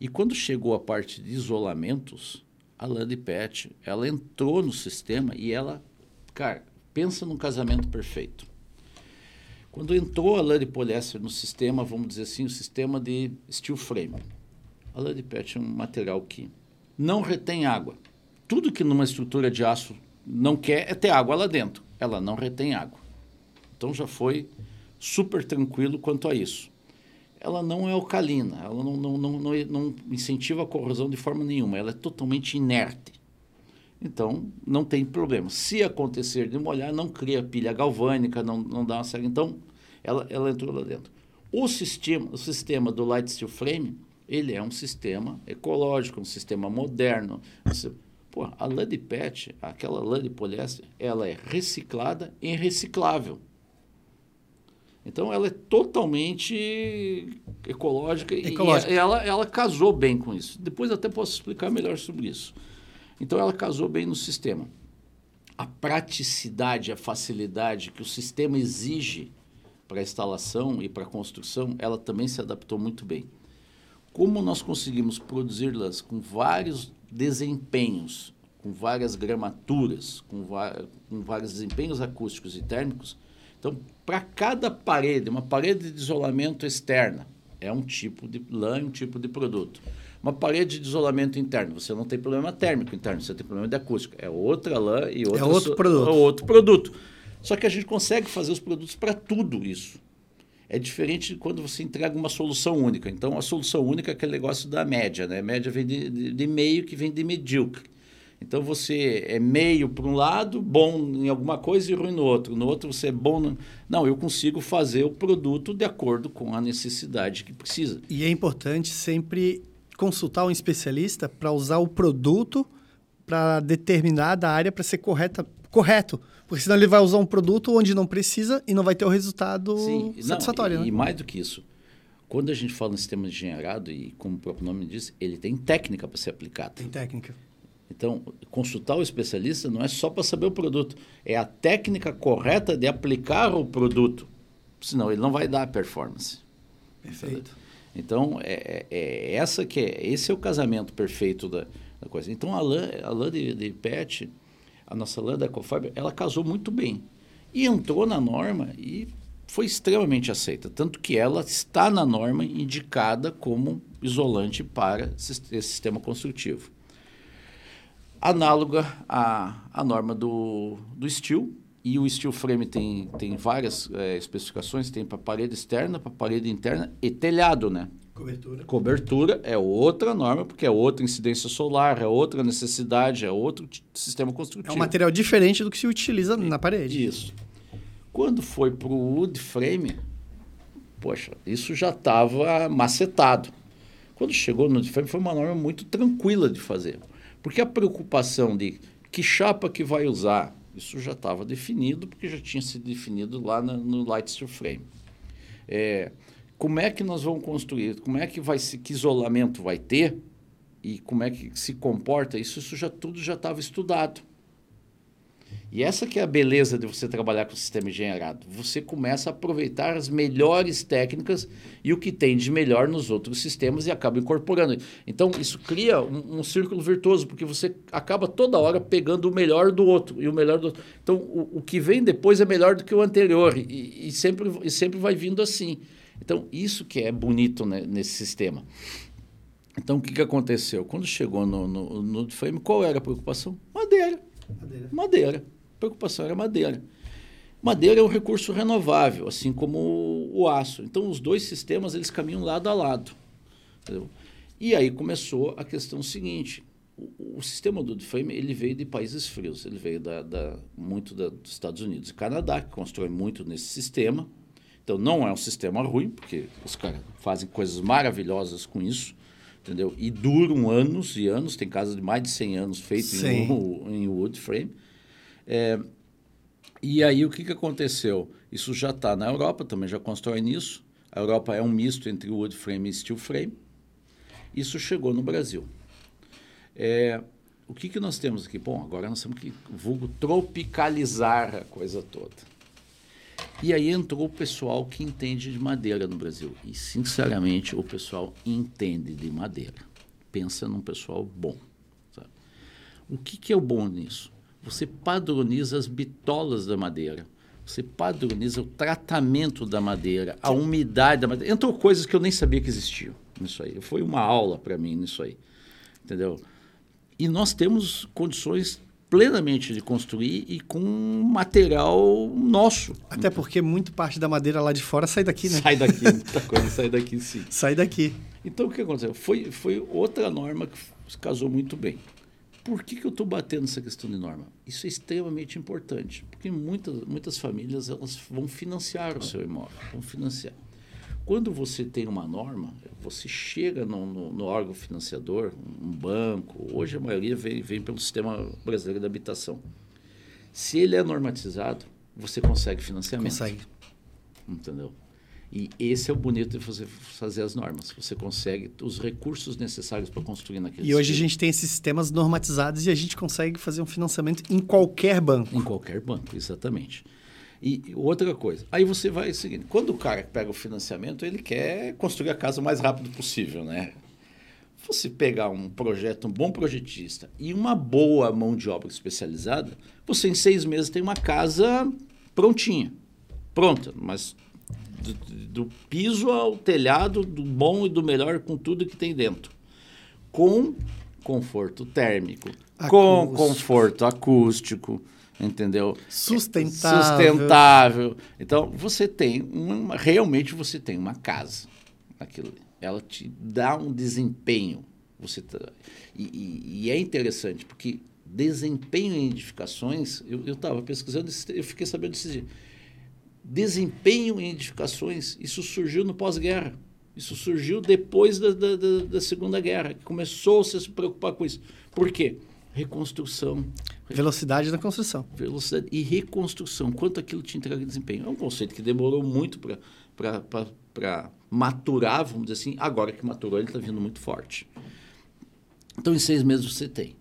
E quando chegou a parte de isolamentos, a Landy Pet, ela entrou no sistema e ela, cara, pensa num casamento perfeito. Quando entrou a de poliéster no sistema, vamos dizer assim, o sistema de steel frame, a de pet é um material que não retém água. Tudo que numa estrutura de aço não quer é ter água lá dentro. Ela não retém água. Então já foi super tranquilo quanto a isso. Ela não é alcalina, ela não, não, não, não, incentiva a corrosão de forma nenhuma, ela é totalmente inerte. Então, não tem problema. Se acontecer de molhar, não cria pilha galvânica, não, não dá uma série. Então, ela, ela entrou lá dentro. O sistema, o sistema do Light Steel Frame ele é um sistema ecológico, um sistema moderno. Pô, a lã de PET, aquela lã de poliéster, ela é reciclada e reciclável. Então ela é totalmente ecológica, ecológica. e ela, ela casou bem com isso. Depois até posso explicar melhor sobre isso. Então ela casou bem no sistema. A praticidade, a facilidade que o sistema exige para a instalação e para a construção, ela também se adaptou muito bem. Como nós conseguimos produzi-las com vários desempenhos, com várias gramaturas, com, com vários desempenhos acústicos e térmicos, então, para cada parede, uma parede de isolamento externa, é um tipo de lã e um tipo de produto. Uma parede de isolamento interno, você não tem problema térmico interno, você tem problema de acústica. É outra lã e outra, é outro produto. É outro produto. Só que a gente consegue fazer os produtos para tudo isso. É diferente quando você entrega uma solução única. Então, a solução única é aquele negócio da média, né? Média vem de, de, de meio que vem de medíocre. Então você é meio para um lado, bom em alguma coisa e ruim no outro. No outro você é bom. No... Não, eu consigo fazer o produto de acordo com a necessidade que precisa. E é importante sempre consultar um especialista para usar o produto para determinada área para ser correta, correto. Porque senão ele vai usar um produto onde não precisa e não vai ter o resultado Sim, satisfatório. Não, e, né? e mais do que isso, quando a gente fala em sistema engenheirado, e como o próprio nome diz, ele tem técnica para ser aplicado. Tem técnica. Então, consultar o especialista não é só para saber o produto, é a técnica correta de aplicar o produto. Senão ele não vai dar performance. Perfeito. Então, é, é, é essa que é, esse é o casamento perfeito da, da coisa. Então, a lã, a lã de, de PET, a nossa lã da Ecofiber, ela casou muito bem. E entrou na norma e foi extremamente aceita. Tanto que ela está na norma indicada como isolante para esse sistema construtivo análoga à, à norma do, do steel. E o steel frame tem, tem várias é, especificações, tem para parede externa, para parede interna e telhado, né? Cobertura. Cobertura é outra norma, porque é outra incidência solar, é outra necessidade, é outro sistema construtivo. É um material diferente do que se utiliza na parede. Isso. Quando foi para o wood frame, poxa, isso já estava macetado. Quando chegou no wood frame, foi uma norma muito tranquila de fazer. Porque a preocupação de que chapa que vai usar, isso já estava definido, porque já tinha sido definido lá na, no Light Steel Frame. É, como é que nós vamos construir? Como é que vai se que isolamento vai ter? E como é que se comporta? Isso, isso já tudo já estava estudado. E essa que é a beleza de você trabalhar com o sistema engenheirado. Você começa a aproveitar as melhores técnicas e o que tem de melhor nos outros sistemas e acaba incorporando. Então, isso cria um, um círculo virtuoso, porque você acaba toda hora pegando o melhor do outro e o melhor do outro. Então, o, o que vem depois é melhor do que o anterior e, e, sempre, e sempre vai vindo assim. Então, isso que é bonito né, nesse sistema. Então, o que, que aconteceu? Quando chegou no, no, no frame, qual era a preocupação? Madeira. Madeira. Madeira preocupação era madeira. Madeira é um recurso renovável, assim como o aço. Então, os dois sistemas eles caminham lado a lado. Entendeu? E aí começou a questão seguinte: o, o sistema do frame ele veio de países frios, ele veio da, da muito da, dos Estados Unidos e Canadá, que constrói muito nesse sistema. Então, não é um sistema ruim, porque os caras fazem coisas maravilhosas com isso, entendeu? E duram anos e anos. Tem casas de mais de 100 anos feitas em, em wood frame. É, e aí o que, que aconteceu? Isso já está na Europa, também já constrói nisso. A Europa é um misto entre wood frame e steel frame. Isso chegou no Brasil. É, o que, que nós temos aqui? Bom, agora nós temos que vulgo tropicalizar a coisa toda. E aí entrou o pessoal que entende de madeira no Brasil. E, sinceramente, o pessoal entende de madeira. Pensa num pessoal bom. Sabe? O que, que é o bom nisso? Você padroniza as bitolas da madeira. Você padroniza o tratamento da madeira, a umidade da madeira. Entrou coisas que eu nem sabia que existiam nisso aí. Foi uma aula para mim nisso aí. Entendeu? E nós temos condições plenamente de construir e com material nosso. Até porque muito parte da madeira lá de fora sai daqui, né? Sai daqui, muita coisa sai daqui sim. Sai daqui. Então o que aconteceu? Foi, foi outra norma que casou muito bem. Por que, que eu estou batendo nessa questão de norma? Isso é extremamente importante, porque muitas, muitas famílias elas vão financiar o seu imóvel, vão financiar. Quando você tem uma norma, você chega no, no, no órgão financiador, um banco, hoje a maioria vem, vem pelo Sistema Brasileiro de Habitação. Se ele é normatizado, você consegue financiamento. Consegue. Entendeu? E esse é o bonito de você fazer as normas. Você consegue os recursos necessários para construir naquele E hoje a gente tem esses sistemas normatizados e a gente consegue fazer um financiamento em qualquer banco. Em qualquer banco, exatamente. E outra coisa, aí você vai seguindo. Quando o cara pega o financiamento, ele quer construir a casa o mais rápido possível, né? Você pegar um projeto, um bom projetista e uma boa mão de obra especializada, você em seis meses tem uma casa prontinha. Pronta, mas do, do piso ao telhado, do bom e do melhor, com tudo que tem dentro. Com conforto térmico, acústico. com conforto acústico, entendeu? Sustentável. Sustentável. Então, você tem uma, realmente você tem uma casa. Aquilo, ela te dá um desempenho. Você tá, e, e, e é interessante porque Desempenho em edificações, eu estava pesquisando, eu fiquei sabendo desses dias. Desempenho em edificações, isso surgiu no pós-guerra. Isso surgiu depois da, da, da, da Segunda Guerra, que começou -se a se preocupar com isso. Por quê? Reconstrução. Velocidade da construção. Velocidade e reconstrução. Quanto aquilo te entrega desempenho. É um conceito que demorou muito para maturar, vamos dizer assim. Agora que maturou, ele está vindo muito forte. Então, em seis meses você tem.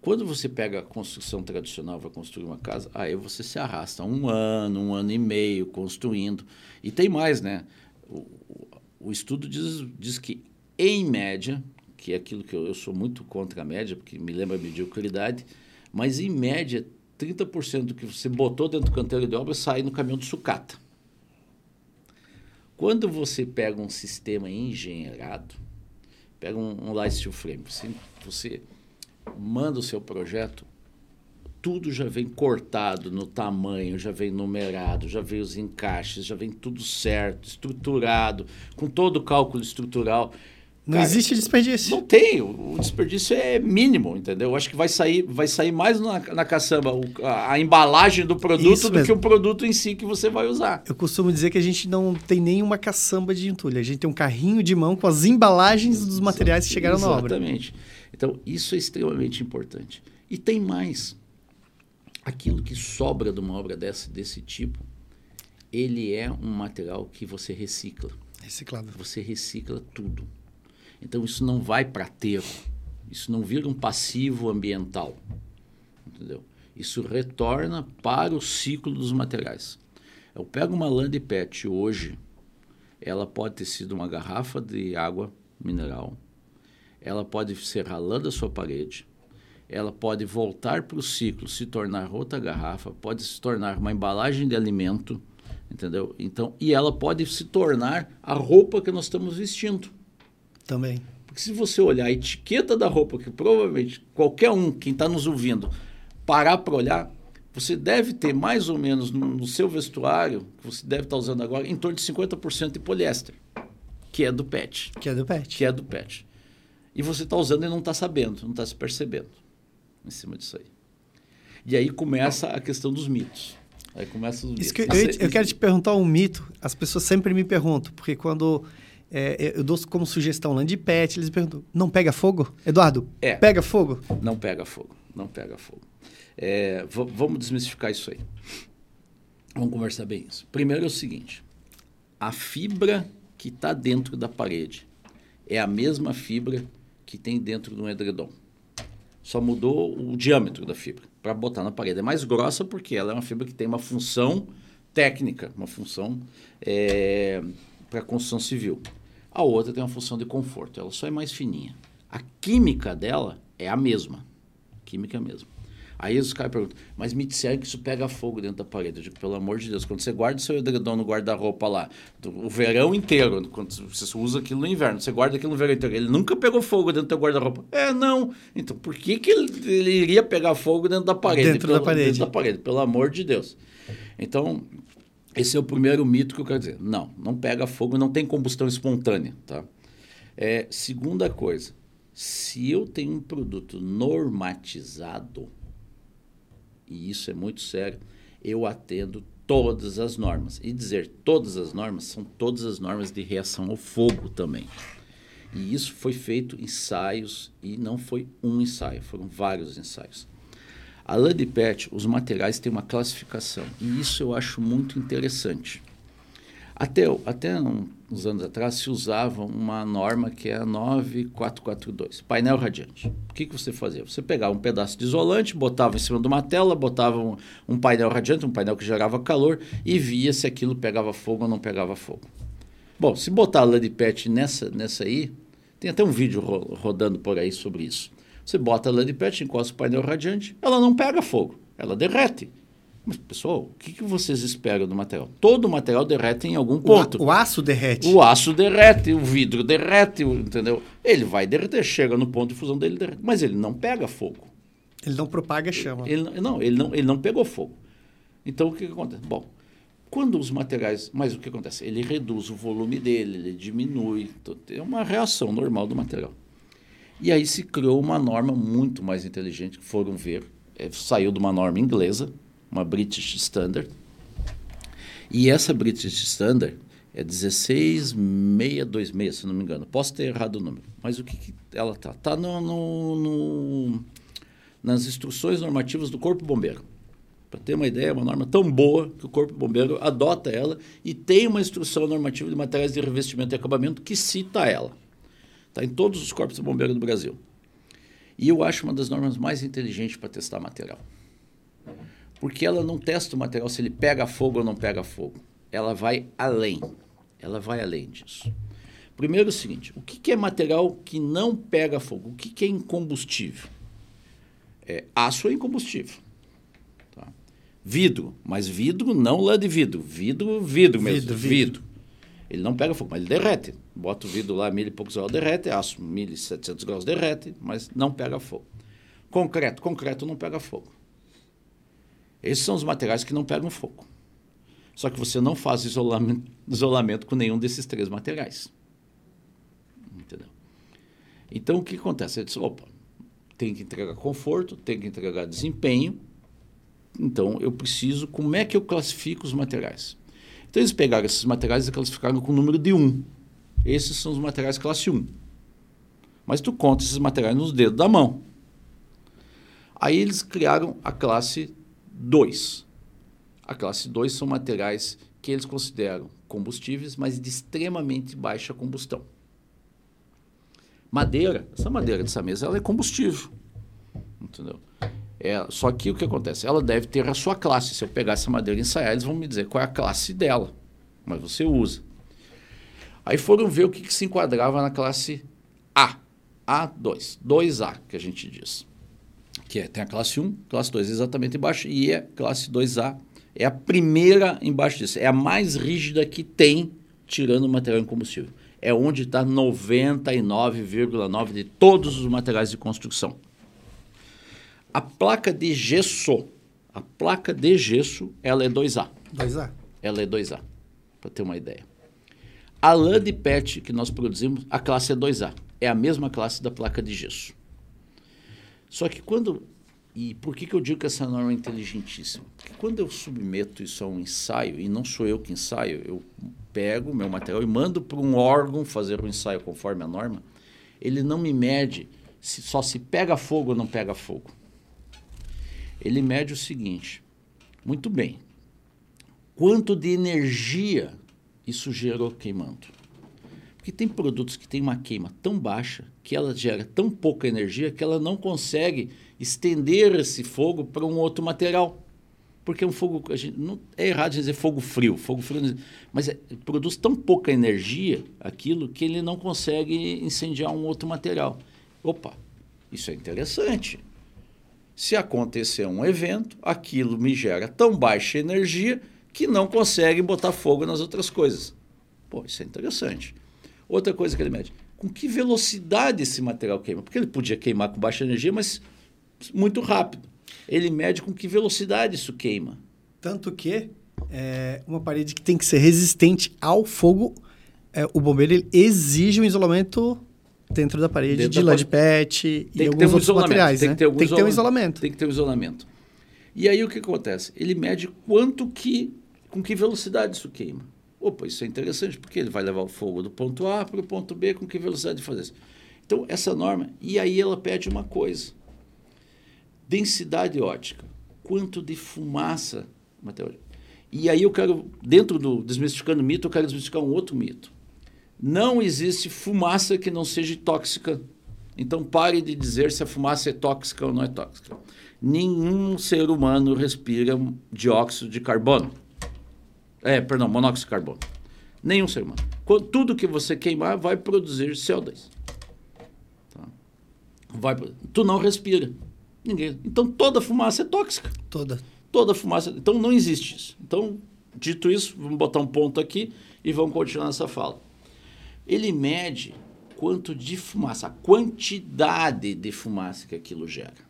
Quando você pega a construção tradicional, vai construir uma casa, aí você se arrasta um ano, um ano e meio construindo. E tem mais, né? O, o estudo diz, diz que, em média, que é aquilo que eu, eu sou muito contra a média, porque me lembra a mediocridade, mas em média, 30% do que você botou dentro do canteiro de obra sai no caminhão de sucata. Quando você pega um sistema engenheirado, pega um, um light steel frame, você, você manda o seu projeto, tudo já vem cortado no tamanho, já vem numerado, já vem os encaixes, já vem tudo certo, estruturado, com todo o cálculo estrutural. Não Cara, existe desperdício. Não tem, o desperdício é mínimo, entendeu? Eu acho que vai sair, vai sair mais na, na caçamba a, a, embalagem do produto Isso do mesmo. que o produto em si que você vai usar. Eu costumo dizer que a gente não tem nenhuma caçamba de entulho, a gente tem um carrinho de mão com as embalagens dos materiais que chegaram na obra. Exatamente. Então, isso é extremamente importante. E tem mais. Aquilo que sobra de uma obra dessa, desse tipo, ele é um material que você recicla. Reciclado. Você recicla tudo. Então isso não vai para aterro, isso não vira um passivo ambiental, entendeu? Isso retorna para o ciclo dos materiais. Eu pego uma Land PET hoje, ela pode ter sido uma garrafa de água mineral, ela pode ser ralando a sua parede, ela pode voltar para o ciclo, se tornar outra garrafa, pode se tornar uma embalagem de alimento, entendeu? Então, e ela pode se tornar a roupa que nós estamos vestindo. Também. Porque se você olhar a etiqueta da roupa, que provavelmente qualquer um, quem está nos ouvindo, parar para olhar, você deve ter mais ou menos no, no seu vestuário, que você deve estar tá usando agora, em torno de 50% de poliéster, que é do PET. Que é do PET. Que é do PET. E você está usando e não está sabendo, não está se percebendo em cima disso aí. E aí começa a questão dos mitos. Aí começa os mitos. Que eu, eu, eu, quero te perguntar um mito. As pessoas sempre me perguntam, porque quando é, eu dou como sugestão land pet, eles perguntam, não pega fogo? Eduardo, é, pega fogo? Não pega fogo, não pega fogo. É, vamos desmistificar isso aí. Vamos conversar bem isso. Primeiro é o seguinte, a fibra que está dentro da parede é a mesma fibra que tem dentro do edredom. Só mudou o diâmetro da fibra para botar na parede. É mais grossa porque ela é uma fibra que tem uma função técnica, uma função é, para construção civil. A outra tem uma função de conforto, ela só é mais fininha. A química dela é a mesma. Química é a mesma. Aí os caras perguntam, mas me disseram que isso pega fogo dentro da parede. Eu digo, pelo amor de Deus, quando você guarda o seu edredom no guarda-roupa lá, o verão inteiro, quando você usa aquilo no inverno, você guarda aquilo no verão inteiro, ele nunca pegou fogo dentro do teu guarda-roupa. É, não. Então, por que, que ele, ele, iria pegar fogo dentro da parede? Dentro pelo, da parede. Dentro da parede, pelo amor de Deus. Então, esse é o primeiro mito que eu quero dizer. Não, não pega fogo, não tem combustão espontânea, tá? É, segunda coisa, se eu tenho um produto normatizado, e isso é muito sério, eu atendo todas as normas. E dizer todas as normas são todas as normas de reação ao fogo também. E isso foi feito ensaios e não foi um ensaio, foram vários ensaios. A Landipet, os materiais têm uma classificação e isso eu acho muito interessante. Até, até uns anos atrás se usava uma norma que é a 9442, painel radiante. O que, que você fazia? Você pegava um pedaço de isolante, botava em cima de uma tela, botava um, um painel radiante, um painel que gerava calor e via se aquilo pegava fogo ou não pegava fogo. Bom, se botar a Landipet nessa, nessa aí, tem até um vídeo ro rodando por aí sobre isso. Você bota a lã de pet, encosta o painel radiante, ela não pega fogo, ela derrete. Mas, pessoal, o que, que vocês esperam do material? Todo o material derrete em algum ponto. O, o aço derrete. O aço derrete, o vidro derrete, entendeu? Ele vai derreter, chega no ponto de fusão dele, derrete. Mas ele não pega fogo. Ele não propaga chama. Ele, ele, não, ele não, ele não pegou fogo. Então, o que, que acontece? Bom, quando os materiais... Mas o que acontece? Ele reduz o volume dele, ele diminui. É uma reação normal do material. E aí se criou uma norma muito mais inteligente, que foram ver é, saiu de uma norma inglesa, uma British Standard. E essa British Standard é 16626, se não me engano. Posso ter errado o número, mas o que, que ela está? Está no, no, no, nas instruções normativas do Corpo Bombeiro. Para ter uma ideia, é uma norma tão boa que o Corpo Bombeiro adota ela e tem uma instrução normativa de materiais de revestimento e acabamento que cita ela. Está em todos os corpos de bombeiro do Brasil. E eu acho uma das normas mais inteligentes para testar material. Porque ela não testa o material se ele pega fogo ou não pega fogo. Ela vai além. Ela vai além disso. Primeiro é o seguinte: o que, é material que não pega fogo? O que, é incombustível? É, aço é incombustível. Tá? Vidro, mas vidro não lá de vidro. Vidro, vidro mesmo. Vidro, vidro. vidro. Ele não pega fogo, mas ele derrete. Bota o vidro lá, mil e poucos graus, derrete. Aço, mil e setecentos graus, derrete, mas não pega fogo. Concreto, concreto não pega fogo. Esses são os materiais que não pegam fogo. Só que você não faz isolamento, isolamento com nenhum desses três materiais. Entendeu? Então, o que acontece? Ele diz, opa, tem que entregar conforto, tem que entregar desempenho. Então, eu preciso... Como é que eu classifico os materiais? Então, eles pegaram esses materiais e classificaram com o número de 1. Esses são os materiais classe 1. Mas tu conta esses materiais nos dedos da mão. Aí eles criaram a classe 2. A classe 2 são materiais que eles consideram combustíveis, mas de extremamente baixa combustão. Madeira, essa madeira dessa mesa, ela é combustível. Entendeu? É, só que o que acontece? Ela deve ter a sua classe. Se eu pegar essa madeira e ensaiar, eles vão me dizer qual é a classe dela. Mas você usa. Aí foram ver o que, que se enquadrava na classe A. A2. 2A, que a gente diz. Que é, tem a classe 1, classe 2 exatamente embaixo, e a classe 2A é a primeira embaixo disso. É a mais rígida que tem, tirando o material incombustível. É onde está 99,9% de todos os materiais de construção. A placa de gesso, a placa de gesso, ela é 2A. 2A. Ela é 2A, para ter uma ideia. A lã de PET que nós produzimos, a classe é 2A. É a mesma classe da placa de gesso. Só que quando e por que, que eu digo que essa norma é inteligentíssima? Porque quando eu submeto isso a um ensaio, e não sou eu que ensaio, eu pego o meu material e mando para um órgão fazer o um ensaio conforme a norma, ele não me mede se só se pega fogo ou não pega fogo. Ele mede o seguinte: muito bem, quanto de energia isso gerou queimando? Porque tem produtos que têm uma queima tão baixa que ela gera tão pouca energia que ela não consegue estender esse fogo para um outro material. Porque é um fogo. A gente, não, é errado dizer fogo frio. Fogo frio mas é, produz tão pouca energia aquilo que ele não consegue incendiar um outro material. Opa, isso é interessante. Se acontecer um evento, aquilo me gera tão baixa energia que não consegue botar fogo nas outras coisas. Pô, isso é interessante. Outra coisa que ele mede, com que velocidade esse material queima? Porque ele podia queimar com baixa energia, mas muito rápido. Ele mede com que velocidade isso queima. Tanto que é, uma parede que tem que ser resistente ao fogo, é, o bombeiro exige um isolamento dentro da parede dentro de lã de pet e alguns um outros materiais. Tem, né? que, ter, tem que ter um isolamento. Tem que ter um isolamento. E aí o que acontece? Ele mede quanto que, com que velocidade isso queima. Opa, isso é interessante, porque ele vai levar o fogo do ponto A para o ponto B, com que velocidade fazer isso. Então, essa norma, e aí ela pede uma coisa. Densidade ótica. Quanto de fumaça, Mateus? E aí eu quero, dentro do Desmistificando Mito, eu quero desmistificar um outro mito. Não existe fumaça que não seja tóxica. Então pare de dizer se a fumaça é tóxica ou não é tóxica. Nenhum ser humano respira dióxido de carbono. É, perdão, monóxido de carbono. Nenhum ser humano. Tudo que você queimar vai produzir CO2. Tá? Vai, tu não respira. Ninguém. Então toda fumaça é tóxica. Toda. Toda fumaça. Então não existe isso. Então, dito isso, vamos botar um ponto aqui e vamos continuar nessa fala. Ele mede quanto de fumaça, a quantidade de fumaça que aquilo gera.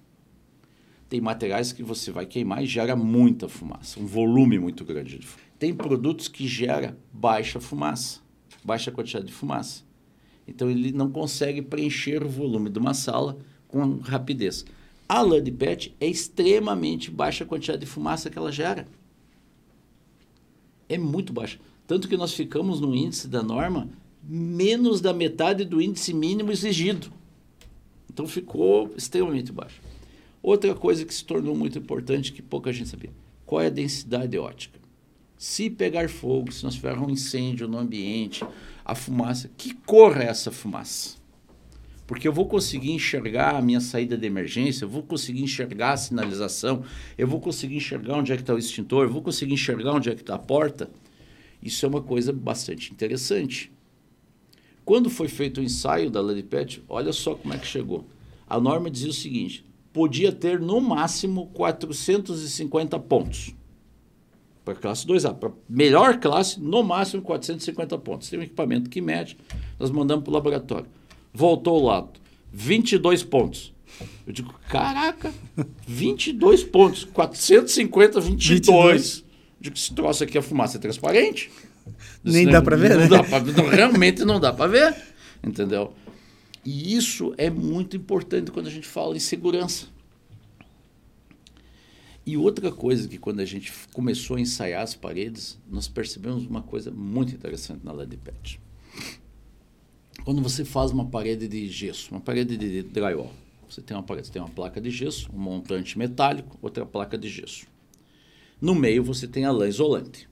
Tem materiais que você vai queimar e gera muita fumaça, um volume muito grande de fumaça. Tem produtos que gera baixa fumaça, baixa quantidade de fumaça. Então ele não consegue preencher o volume de uma sala com rapidez. A lã de PET é extremamente baixa a quantidade de fumaça que ela gera. É muito baixa. Tanto que nós ficamos no índice da norma menos da metade do índice mínimo exigido. Então ficou extremamente baixo. Outra coisa que se tornou muito importante, que pouca gente sabia, qual é a densidade ótica? Se pegar fogo, se nós tiver um incêndio no ambiente, a fumaça, que cor é essa fumaça? Porque eu vou conseguir enxergar a minha saída de emergência, eu vou conseguir enxergar a sinalização, eu vou conseguir enxergar onde é que está o extintor, eu vou conseguir enxergar onde é que está a porta. Isso é uma coisa bastante interessante. Quando foi feito o ensaio da LADPET, olha só como é que chegou. A norma dizia o seguinte: podia ter no máximo 450 pontos. Para classe 2A. Para melhor classe, no máximo 450 pontos. Tem um equipamento que mede, nós mandamos para o laboratório. Voltou o lado, 22 pontos. Eu digo, caraca, 22 pontos, 450, 22. 22. Eu digo, esse troço aqui, a fumaça é transparente. Nem dá para ver, não né? Dá pra, não, realmente não dá para ver, entendeu? E isso é muito importante quando a gente fala em segurança. E outra coisa que quando a gente começou a ensaiar as paredes, nós percebemos uma coisa muito interessante na LED PET. Quando você faz uma parede de gesso, uma parede de drywall, você tem uma parede, você tem uma placa de gesso, um montante metálico, outra placa de gesso. No meio você tem a lã isolante.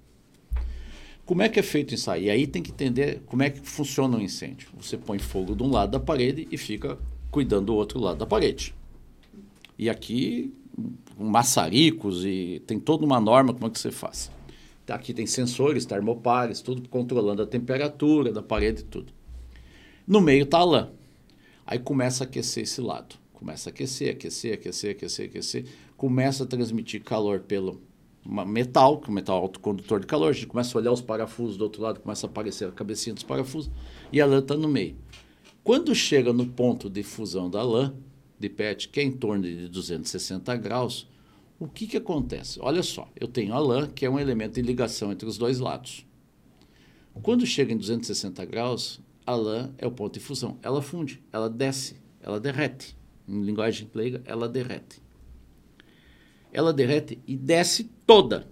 Como é que é feito o ensaio? E aí tem que entender como é que funciona o um incêndio. Você põe fogo de um lado da parede e fica cuidando do outro lado da parede. E aqui, maçaricos e tem toda uma norma como é que você faz. Aqui tem sensores, termopares, tudo controlando a temperatura da parede e tudo. No meio está a lã. Aí começa a aquecer esse lado. Começa a aquecer, aquecer, aquecer, aquecer, aquecer. Começa a transmitir calor pelo metal, que é um metal autocondutor de calor. A gente começa a olhar os parafusos do outro lado, começa a aparecer a cabecinha dos parafusos e a lã está no meio. Quando chega no ponto de fusão da lã, de PET, que é em torno de 260 graus, o que, que acontece? Olha só, eu tenho a lã, que é um elemento de ligação entre os dois lados. Quando chega em 260 graus, a lã é o ponto de fusão. Ela funde, ela desce, ela derrete. Em linguagem leiga, ela derrete ela derrete e desce toda.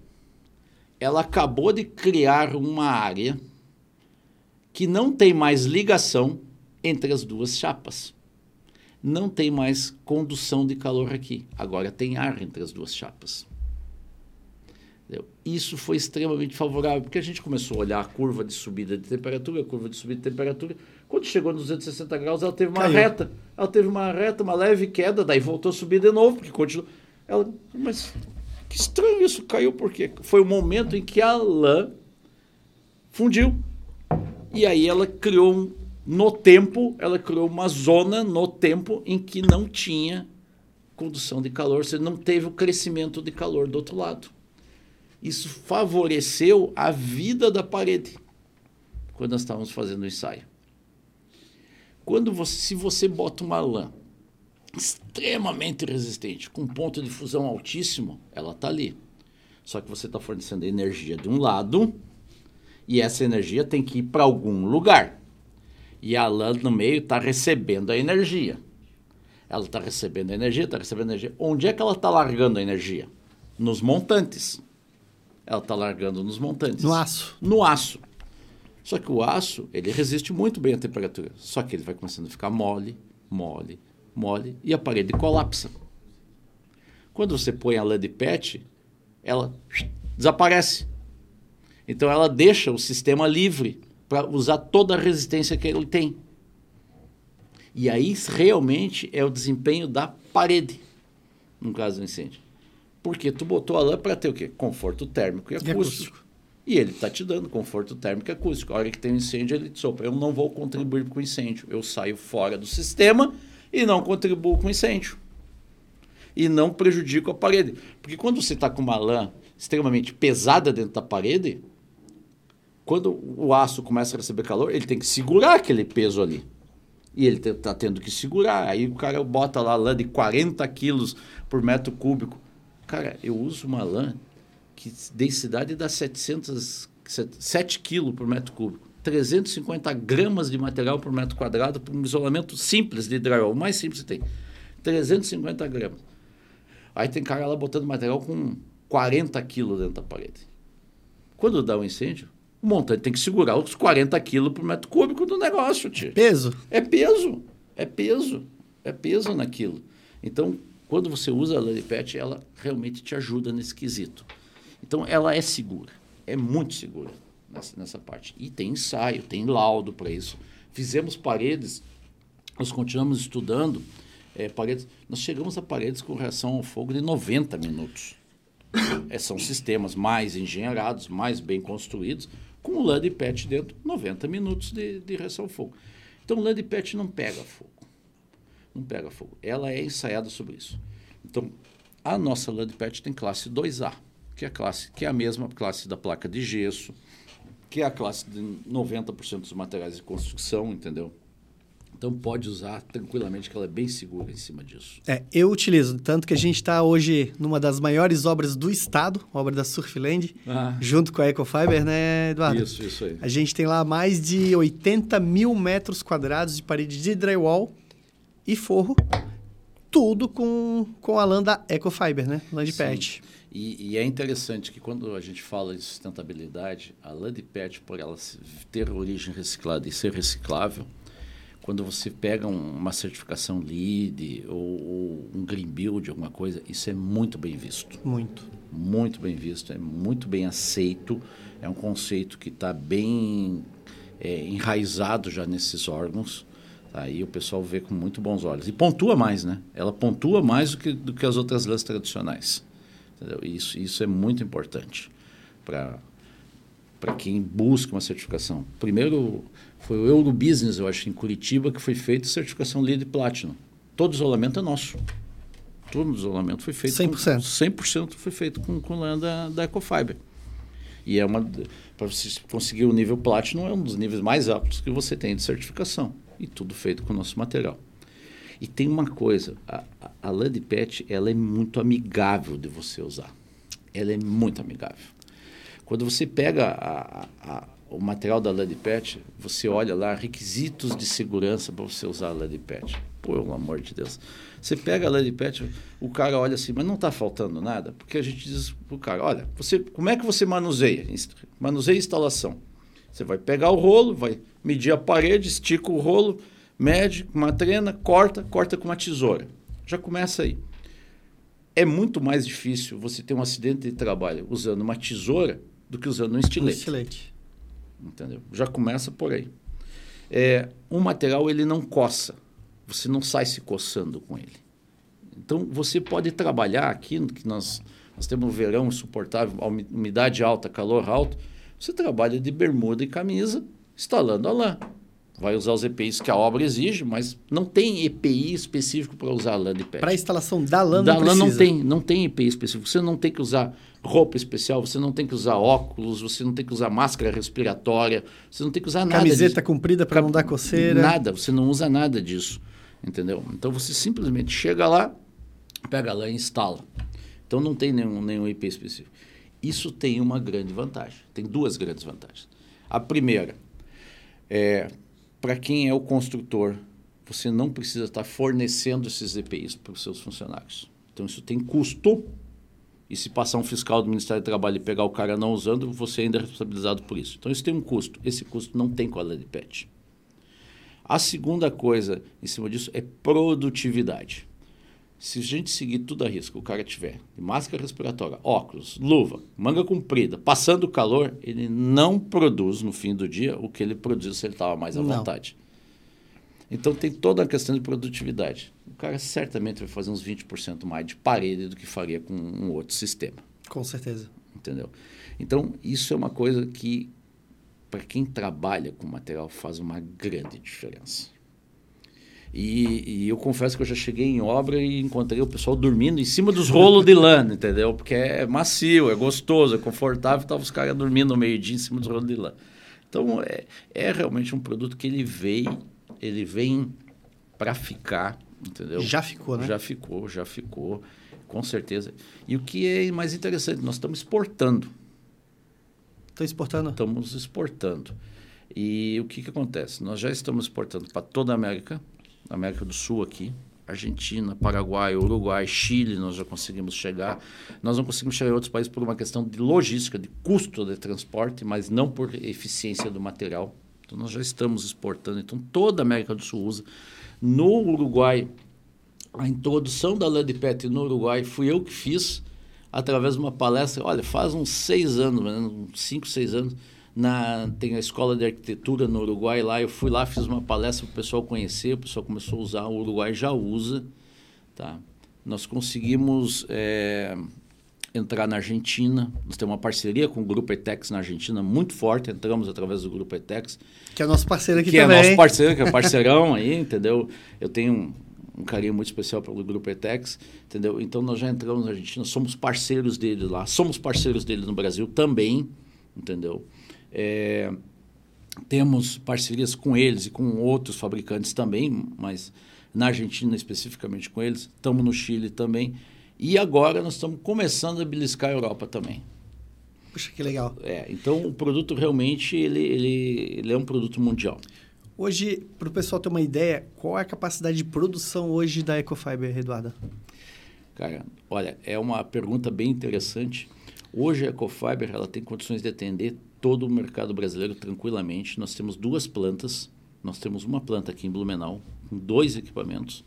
Ela acabou de criar uma área que não tem mais ligação entre as duas chapas. Não tem mais condução de calor aqui. Agora tem ar entre as duas chapas. Entendeu? Isso foi extremamente favorável, porque a gente começou a olhar a curva de subida de temperatura, a curva de subida de temperatura. Quando chegou nos 260 graus, ela teve uma Caiu. reta. Ela teve uma reta, uma leve queda, daí voltou a subir de novo, porque continuou. Ela, mas que estranho isso, caiu por quê? Foi o momento em que a lã fundiu. E aí ela criou um, no tempo, ela criou uma zona no tempo em que não tinha condução de calor, você não teve o crescimento de calor do outro lado. Isso favoreceu a vida da parede quando nós estávamos fazendo o ensaio. Quando você, se você bota uma lã extremamente resistente, com ponto de fusão altíssimo, ela está ali. Só que você está fornecendo energia de um lado e essa energia tem que ir para algum lugar. E a lã no meio está recebendo a energia. Ela está recebendo a energia, está recebendo a energia. Onde é que ela está largando a energia? Nos montantes. Ela está largando nos montantes. No aço. No aço. Só que o aço, ele resiste muito bem à temperatura. Só que ele vai começando a ficar mole, mole, mole e a parede colapsa. Quando você põe a lã de PET, ela desaparece. Então ela deixa o sistema livre para usar toda a resistência que ele tem. E aí realmente é o desempenho da parede, no caso do incêndio. Porque tu botou a lã para ter o quê? Conforto térmico e acústico. E, acústico. e ele está te dando conforto térmico e acústico. A hora que tem um incêndio, ele te sopra. Eu não vou contribuir com o incêndio. Eu saio fora do sistema e não contribuo com o incêndio. E não prejudico a parede. Porque quando você está com uma lã extremamente pesada dentro da parede, quando o aço começa a receber calor, ele tem que segurar aquele peso ali. E ele está tendo que segurar. Aí o cara bota lá lã de 40 quilos por metro cúbico. Cara, eu uso uma lã que densidade dá 700, 7 quilos por metro cúbico. 350 gramas de material por metro quadrado para um isolamento simples de drywall, o mais simples que tem. 350 gramas. Aí tem cara lá botando material com 40 quilos dentro da parede. Quando dá um incêndio, o montante tem que segurar os 40 quilos por metro cúbico do negócio, tio. Peso? É peso. É peso. É peso naquilo. Então, quando você usa a Lulipet, ela realmente te ajuda nesse quesito. Então, ela é segura. É muito segura nessa, nessa parte. E tem ensaio, tem laudo para isso. Fizemos paredes, nós continuamos estudando é, paredes. Nós chegamos a paredes com reação ao fogo de 90 minutos. É, são sistemas mais engenheirados, mais bem construídos, com o Land Pet dentro, 90 minutos de, de reação ao fogo. Então, o Land Pet não pega fogo. Não pega fogo. Ela é ensaiada sobre isso. Então, a nossa Land Pet tem classe 2A, que é classe que é a mesma classe da placa de gesso, que é a classe de 90% dos materiais de construção, entendeu? Então pode usar tranquilamente, que ela é bem segura em cima disso. É, eu utilizo, tanto que a gente está hoje numa das maiores obras do estado, obra da Surfland, ah. junto com a Ecofiber, né, Eduardo? Isso, isso aí. A gente tem lá mais de 80 mil metros quadrados de parede de drywall e forro, tudo com, com a lã da Ecofiber, né? Lã de pet. E, e, é interessante que quando a gente fala de sustentabilidade, a lã de pet, por ela ter origem reciclada e ser reciclável, quando você pega um, uma certificação LEED ou, ou, um Green Build, alguma coisa, isso é muito bem visto. Muito. Muito bem visto, é muito bem aceito. É um conceito que está bem é, enraizado já nesses órgãos. Aí o pessoal vê com muito bons olhos. E pontua mais, né? Ela pontua mais do que, do que as outras lãs tradicionais. Entendeu? Isso, isso é muito importante para quem busca uma certificação. Primeiro, foi o Eurobusiness, eu acho, em Curitiba, que foi feito certificação LEED Platinum. Todo isolamento é nosso. Todo isolamento foi feito 100%. Com, 100% foi feito com, com lã da, da Ecofiber. E é uma para você conseguir o nível Platinum é um dos níveis mais altos que você tem de certificação. E tudo feito com o nosso material. E tem uma coisa, a, a lã de PET, ela é muito amigável de você usar. Ela é muito amigável. Quando você pega a, a, o material da LADPET, você olha lá, requisitos de segurança para você usar a LADPET. Pelo amor de Deus. Você pega a LADPET, o cara olha assim, mas não está faltando nada? Porque a gente diz para o cara, olha, você, como é que você manuseia? Manuseia a instalação. Você vai pegar o rolo, vai medir a parede, estica o rolo, mede com uma trena, corta, corta com uma tesoura. Já começa aí. É muito mais difícil você ter um acidente de trabalho usando uma tesoura do que usando um estilete. Um estilete entendeu? Já começa por aí. É, um material ele não coça, você não sai se coçando com ele. Então você pode trabalhar aqui, que nós, nós temos um verão insuportável, umidade alta, calor alto, você trabalha de bermuda e camisa, instalando a lã vai usar os EPIs que a obra exige, mas não tem EPI específico para usar a lã de pet. Para a instalação da lã da não lã não tem, não tem EPI específico. Você não tem que usar roupa especial, você não tem que usar óculos, você não tem que usar máscara respiratória, você não tem que usar nada Camiseta disso. comprida para não dar coceira. Nada, você não usa nada disso, entendeu? Então você simplesmente chega lá, pega a lã e instala. Então não tem nenhum, nenhum EPI específico. Isso tem uma grande vantagem, tem duas grandes vantagens. A primeira é para quem é o construtor, você não precisa estar fornecendo esses EPIs para os seus funcionários. Então, isso tem custo. E se passar um fiscal do Ministério do Trabalho e pegar o cara não usando, você ainda é responsabilizado por isso. Então, isso tem um custo. Esse custo não tem com a lei de PET. A segunda coisa em cima disso é produtividade. Se a gente seguir tudo a risco, o cara tiver máscara respiratória, óculos, luva, manga comprida, passando calor, ele não produz no fim do dia o que ele produziu se ele estava mais à não. vontade. Então tem toda a questão de produtividade. O cara certamente vai fazer uns 20% mais de parede do que faria com um outro sistema. Com certeza. Entendeu? Então, isso é uma coisa que, para quem trabalha com material, faz uma grande diferença. E, e, eu confesso que eu já cheguei em obra e encontrei o pessoal dormindo em cima dos rolos de lã, entendeu? Porque é macio, é gostoso, é confortável, estavam os caras dormindo no meio-dia em cima dos rolos de lã. Então, é, é realmente um produto que ele veio, ele vem para ficar, entendeu? Já ficou, né? Já ficou, já ficou, com certeza. E o que é mais interessante, nós estamos exportando. Estão exportando? Estamos exportando. E o que, que acontece? Nós já estamos exportando para toda a América, na América do Sul aqui, Argentina, Paraguai, Uruguai, Chile, nós já conseguimos chegar. Nós não conseguimos chegar em outros países por uma questão de logística, de custo de transporte, mas não por eficiência do material. Então, nós já estamos exportando. Então, toda a América do Sul usa. No Uruguai, a introdução da Landpet no Uruguai fui eu que fiz através de uma palestra. Olha, faz uns seis anos, uns cinco, seis anos, na, tem a escola de arquitetura no Uruguai lá. Eu fui lá, fiz uma palestra para o pessoal conhecer, o pessoal começou a usar, o Uruguai já usa. Tá? Nós conseguimos é, entrar na Argentina. Nós temos uma parceria com o Grupo Etex na Argentina muito forte. Entramos através do Grupo Etex. Que é nosso parceiro aqui que também. Que é nosso parceiro, que é parceirão aí, entendeu? Eu tenho um carinho muito especial pelo Grupo Etex, entendeu? Então nós já entramos na Argentina, somos parceiros dele lá, somos parceiros dele no Brasil também, entendeu? É, temos parcerias com eles e com outros fabricantes também, mas na Argentina especificamente com eles, estamos no Chile também, e agora nós estamos começando a beliscar a Europa também. Puxa, que legal. É, então o produto realmente ele, ele, ele é um produto mundial. Hoje, para o pessoal ter uma ideia, qual é a capacidade de produção hoje da Ecofiber, Eduardo? Cara, olha, é uma pergunta bem interessante. Hoje a Ecofiber ela tem condições de atender todo o mercado brasileiro tranquilamente. Nós temos duas plantas. Nós temos uma planta aqui em Blumenau, com dois equipamentos.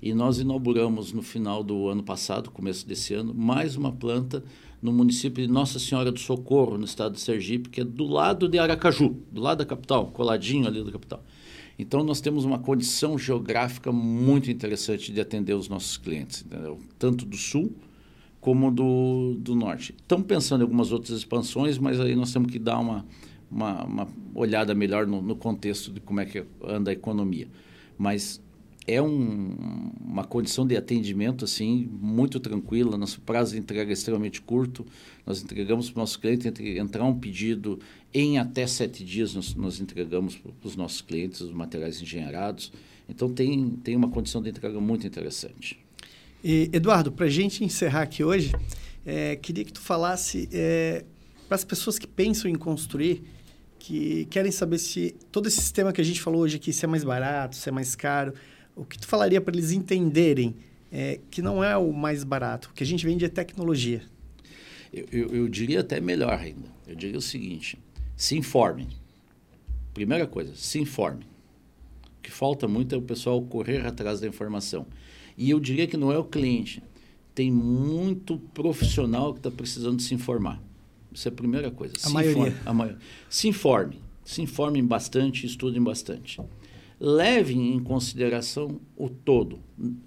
E nós inauguramos no final do ano passado, começo desse ano, mais uma planta no município de Nossa Senhora do Socorro, no estado de Sergipe, que é do lado de Aracaju, do lado da capital, coladinho ali da capital. Então, nós temos uma condição geográfica muito interessante de atender os nossos clientes, entendeu? tanto do sul como do, do norte. Estamos pensando em algumas outras expansões, mas aí nós temos que dar uma, uma, uma olhada melhor no, no contexto de como é que anda a economia. Mas é um, uma condição de atendimento assim muito tranquila. Nosso prazo de entrega é extremamente curto. Nós entregamos para o nosso cliente entre entrar um pedido em até sete dias. Nós, nós entregamos para os nossos clientes os materiais engenheirados. Então tem tem uma condição de entrega muito interessante. E, Eduardo, para a gente encerrar aqui hoje, é, queria que tu falasse é, para as pessoas que pensam em construir, que querem saber se todo esse sistema que a gente falou hoje aqui, se é mais barato, se é mais caro, o que tu falaria para eles entenderem é, que não é o mais barato, o que a gente vende é tecnologia? Eu, eu, eu diria até melhor ainda. Eu diria o seguinte: se informem. Primeira coisa, se informem. O que falta muito é o pessoal correr atrás da informação. E eu diria que não é o cliente. Tem muito profissional que está precisando se informar. Isso é a primeira coisa. A se maioria. Informe, a maioria. Se informem. Se informem bastante, estudem bastante levem em consideração o todo,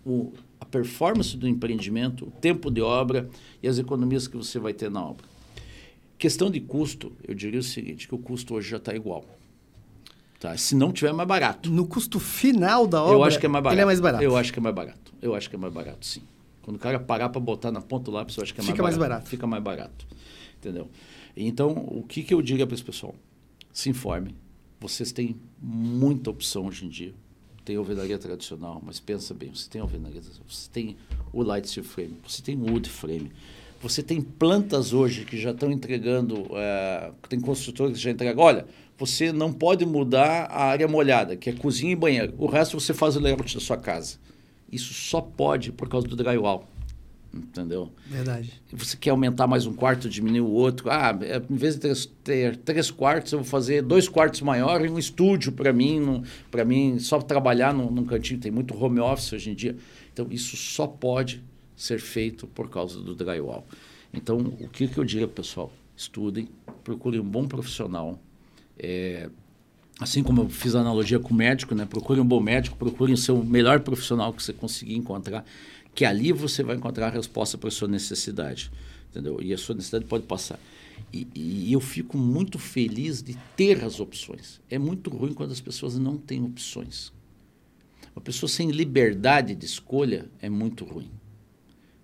o, a performance do empreendimento, o tempo de obra e as economias que você vai ter na obra. Questão de custo, eu diria o seguinte, que o custo hoje já está igual. Tá? Se não tiver mais barato. No custo final da obra, eu acho que é mais barato. ele é mais barato. Eu acho que é mais barato. Eu acho que é mais barato, sim. Quando o cara parar para botar na ponta do lápis, eu acho que é Fica mais barato. mais barato. Fica mais barato. Entendeu? Então, o que, que eu diria para esse pessoal? Se informe, vocês têm muita opção hoje em dia. Tem alvenaria tradicional, mas pensa bem, você tem alvenaria, você tem o light steel frame, você tem o wood frame, você tem plantas hoje que já estão entregando, é, tem construtores que já entregam, olha, você não pode mudar a área molhada, que é cozinha e banheiro. O resto você faz o layout da sua casa. Isso só pode por causa do drywall. Entendeu? Verdade. Você quer aumentar mais um quarto, diminuir o outro. Ah, é, em vez de ter, ter três quartos, eu vou fazer dois quartos maiores e um estúdio para mim, para mim só trabalhar num, num cantinho. Tem muito home office hoje em dia. Então, isso só pode ser feito por causa do drywall. Então, o que, que eu diria, pessoal? Estudem, procurem um bom profissional. É, assim como eu fiz a analogia com o médico, né? procurem um bom médico, procurem ser o melhor profissional que você conseguir encontrar que ali você vai encontrar a resposta para a sua necessidade, entendeu? E a sua necessidade pode passar. E, e, eu fico muito feliz de ter as opções. É muito ruim quando as pessoas não têm opções. Uma pessoa sem liberdade de escolha é muito ruim.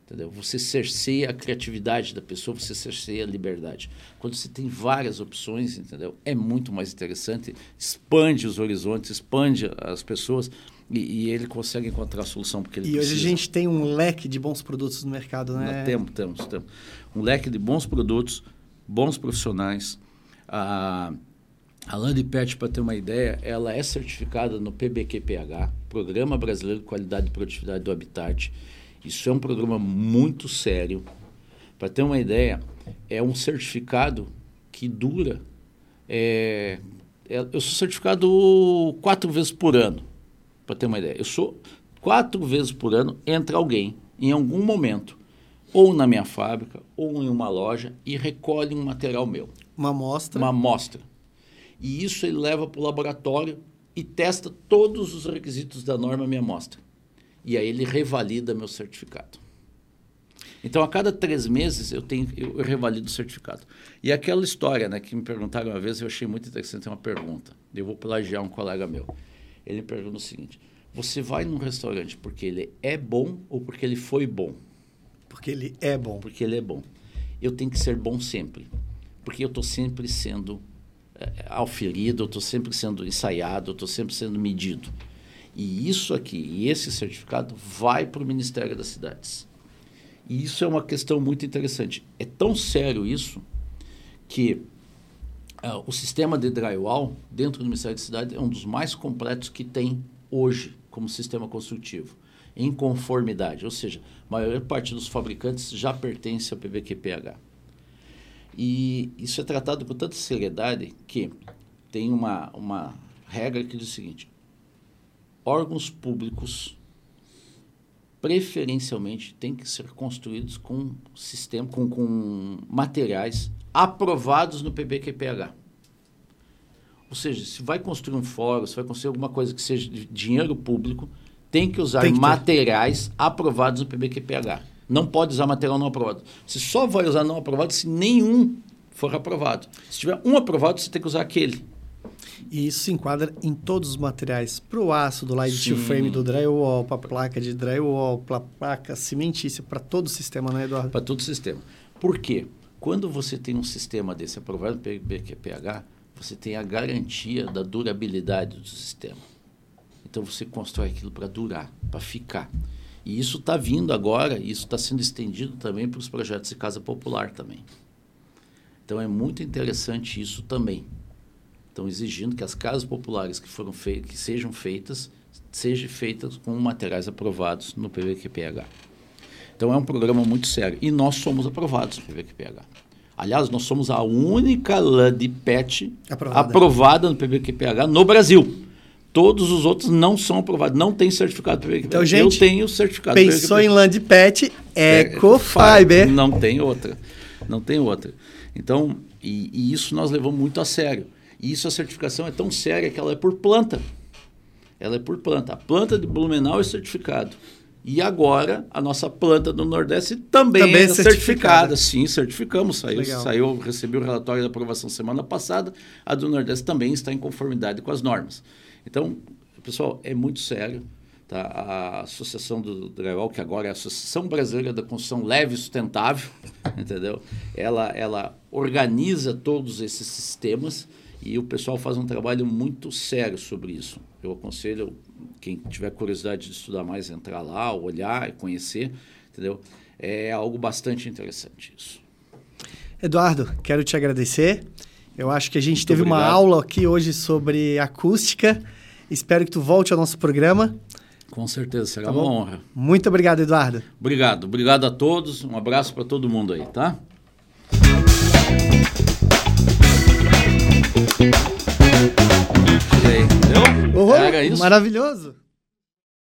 Entendeu? Você cerceia a criatividade da pessoa, você cerceia a liberdade. Quando você tem várias opções, entendeu? É muito mais interessante, expande os horizontes, expande as pessoas. E, e, ele consegue encontrar a solução porque ele E precisa. hoje a gente tem um leque de bons produtos no mercado, né? Nós temos, temos, temos. Um leque de bons produtos, bons profissionais. A, a Landipet, para ter uma ideia, ela é certificada no PBQPH, Programa Brasileiro de Qualidade e Produtividade do Habitat. Isso é um programa muito sério. Para ter uma ideia, é um certificado que dura. É, é, eu sou certificado quatro vezes por ano, para ter uma ideia. Eu sou quatro vezes por ano, entra alguém, em algum momento, ou na minha fábrica, ou em uma loja, e recolhe um material meu. Uma amostra. Uma amostra. E isso ele leva para o laboratório e testa todos os requisitos da norma minha amostra. E aí ele revalida meu certificado. Então, a cada três meses, eu, tenho, eu revalido o certificado. E aquela história né, que me perguntaram uma vez, eu achei muito interessante uma pergunta. Eu vou plagiar um colega meu. Ele me pergunta o seguinte: Você vai num restaurante porque ele é bom ou porque ele foi bom? Porque ele é bom. Porque ele é bom. Eu tenho que ser bom sempre. Porque eu estou sempre sendo é, auferido, eu estou sempre sendo ensaiado, eu estou sempre sendo medido. E isso aqui, e esse certificado, vai para o Ministério das Cidades. E isso é uma questão muito interessante. É tão sério isso que uh, o sistema de drywall dentro do Ministério da Cidade é um dos mais completos que tem hoje como sistema construtivo, em conformidade. Ou seja, a maior parte dos fabricantes já pertence ao PBQPH. E isso é tratado com tanta seriedade que tem uma, uma regra que diz o seguinte: órgãos públicos preferencialmente têm que ser construídos com sistema, com, com materiais aprovados no PBQPH. Ou seja, se vai construir um fórum, se vai construir alguma coisa que seja de dinheiro público, tem que usar tem que materiais aprovados no PBQPH. Não pode usar material não aprovado. Você só vai usar não aprovado se nenhum for aprovado. Se tiver um aprovado, você tem que usar aquele. E isso se enquadra em todos os materiais. Para o aço, do light steel frame, do drywall, para a placa de drywall, para a placa cimentícia, para todo o sistema, né, Eduardo? Para todo o sistema. Por quê? Quando você tem um sistema desse aprovado pelo BQPH, você tem a garantia da durabilidade do sistema. Então você constrói aquilo para durar, para ficar. E isso está vindo agora, isso está sendo estendido também para os projetos de casa popular também. Então é muito interessante isso também estão exigindo que as casas populares que foram que sejam feitas, sejam feitas com materiais aprovados no PVQPH. Então é um programa muito sério e nós somos aprovados no PVQPH. Aliás, nós somos a única lã de PET aprovada, aprovada no PVQPH no Brasil. Todos os outros não são aprovados, não tem certificado PVQPH. Então, gente, eu tenho certificado Pensou em lã de PET, Ecofiber. É, não tem outra. Não tem outra. Então, e, e isso nós levamos muito a sério. E isso a certificação é tão séria que ela é por planta. Ela é por planta. A planta de Blumenau é certificado. E agora a nossa planta do Nordeste também, também é certificada. certificada. Sim, certificamos. Saiu, saiu, recebi o relatório da aprovação semana passada. A do Nordeste também está em conformidade com as normas. Então, pessoal, é muito sério. Tá? A Associação do Drywall, que agora é a Associação Brasileira da Construção Leve e Sustentável, entendeu? Ela, ela organiza todos esses sistemas e o pessoal faz um trabalho muito sério sobre isso. Eu aconselho quem tiver curiosidade de estudar mais, entrar lá, olhar e conhecer, entendeu? É algo bastante interessante isso. Eduardo, quero te agradecer. Eu acho que a gente muito teve obrigado. uma aula aqui hoje sobre acústica. Espero que tu volte ao nosso programa. Com certeza, será tá uma honra. Muito obrigado, Eduardo. Obrigado, obrigado a todos. Um abraço para todo mundo aí, tá? Entendeu? Uhum, Era isso? Maravilhoso.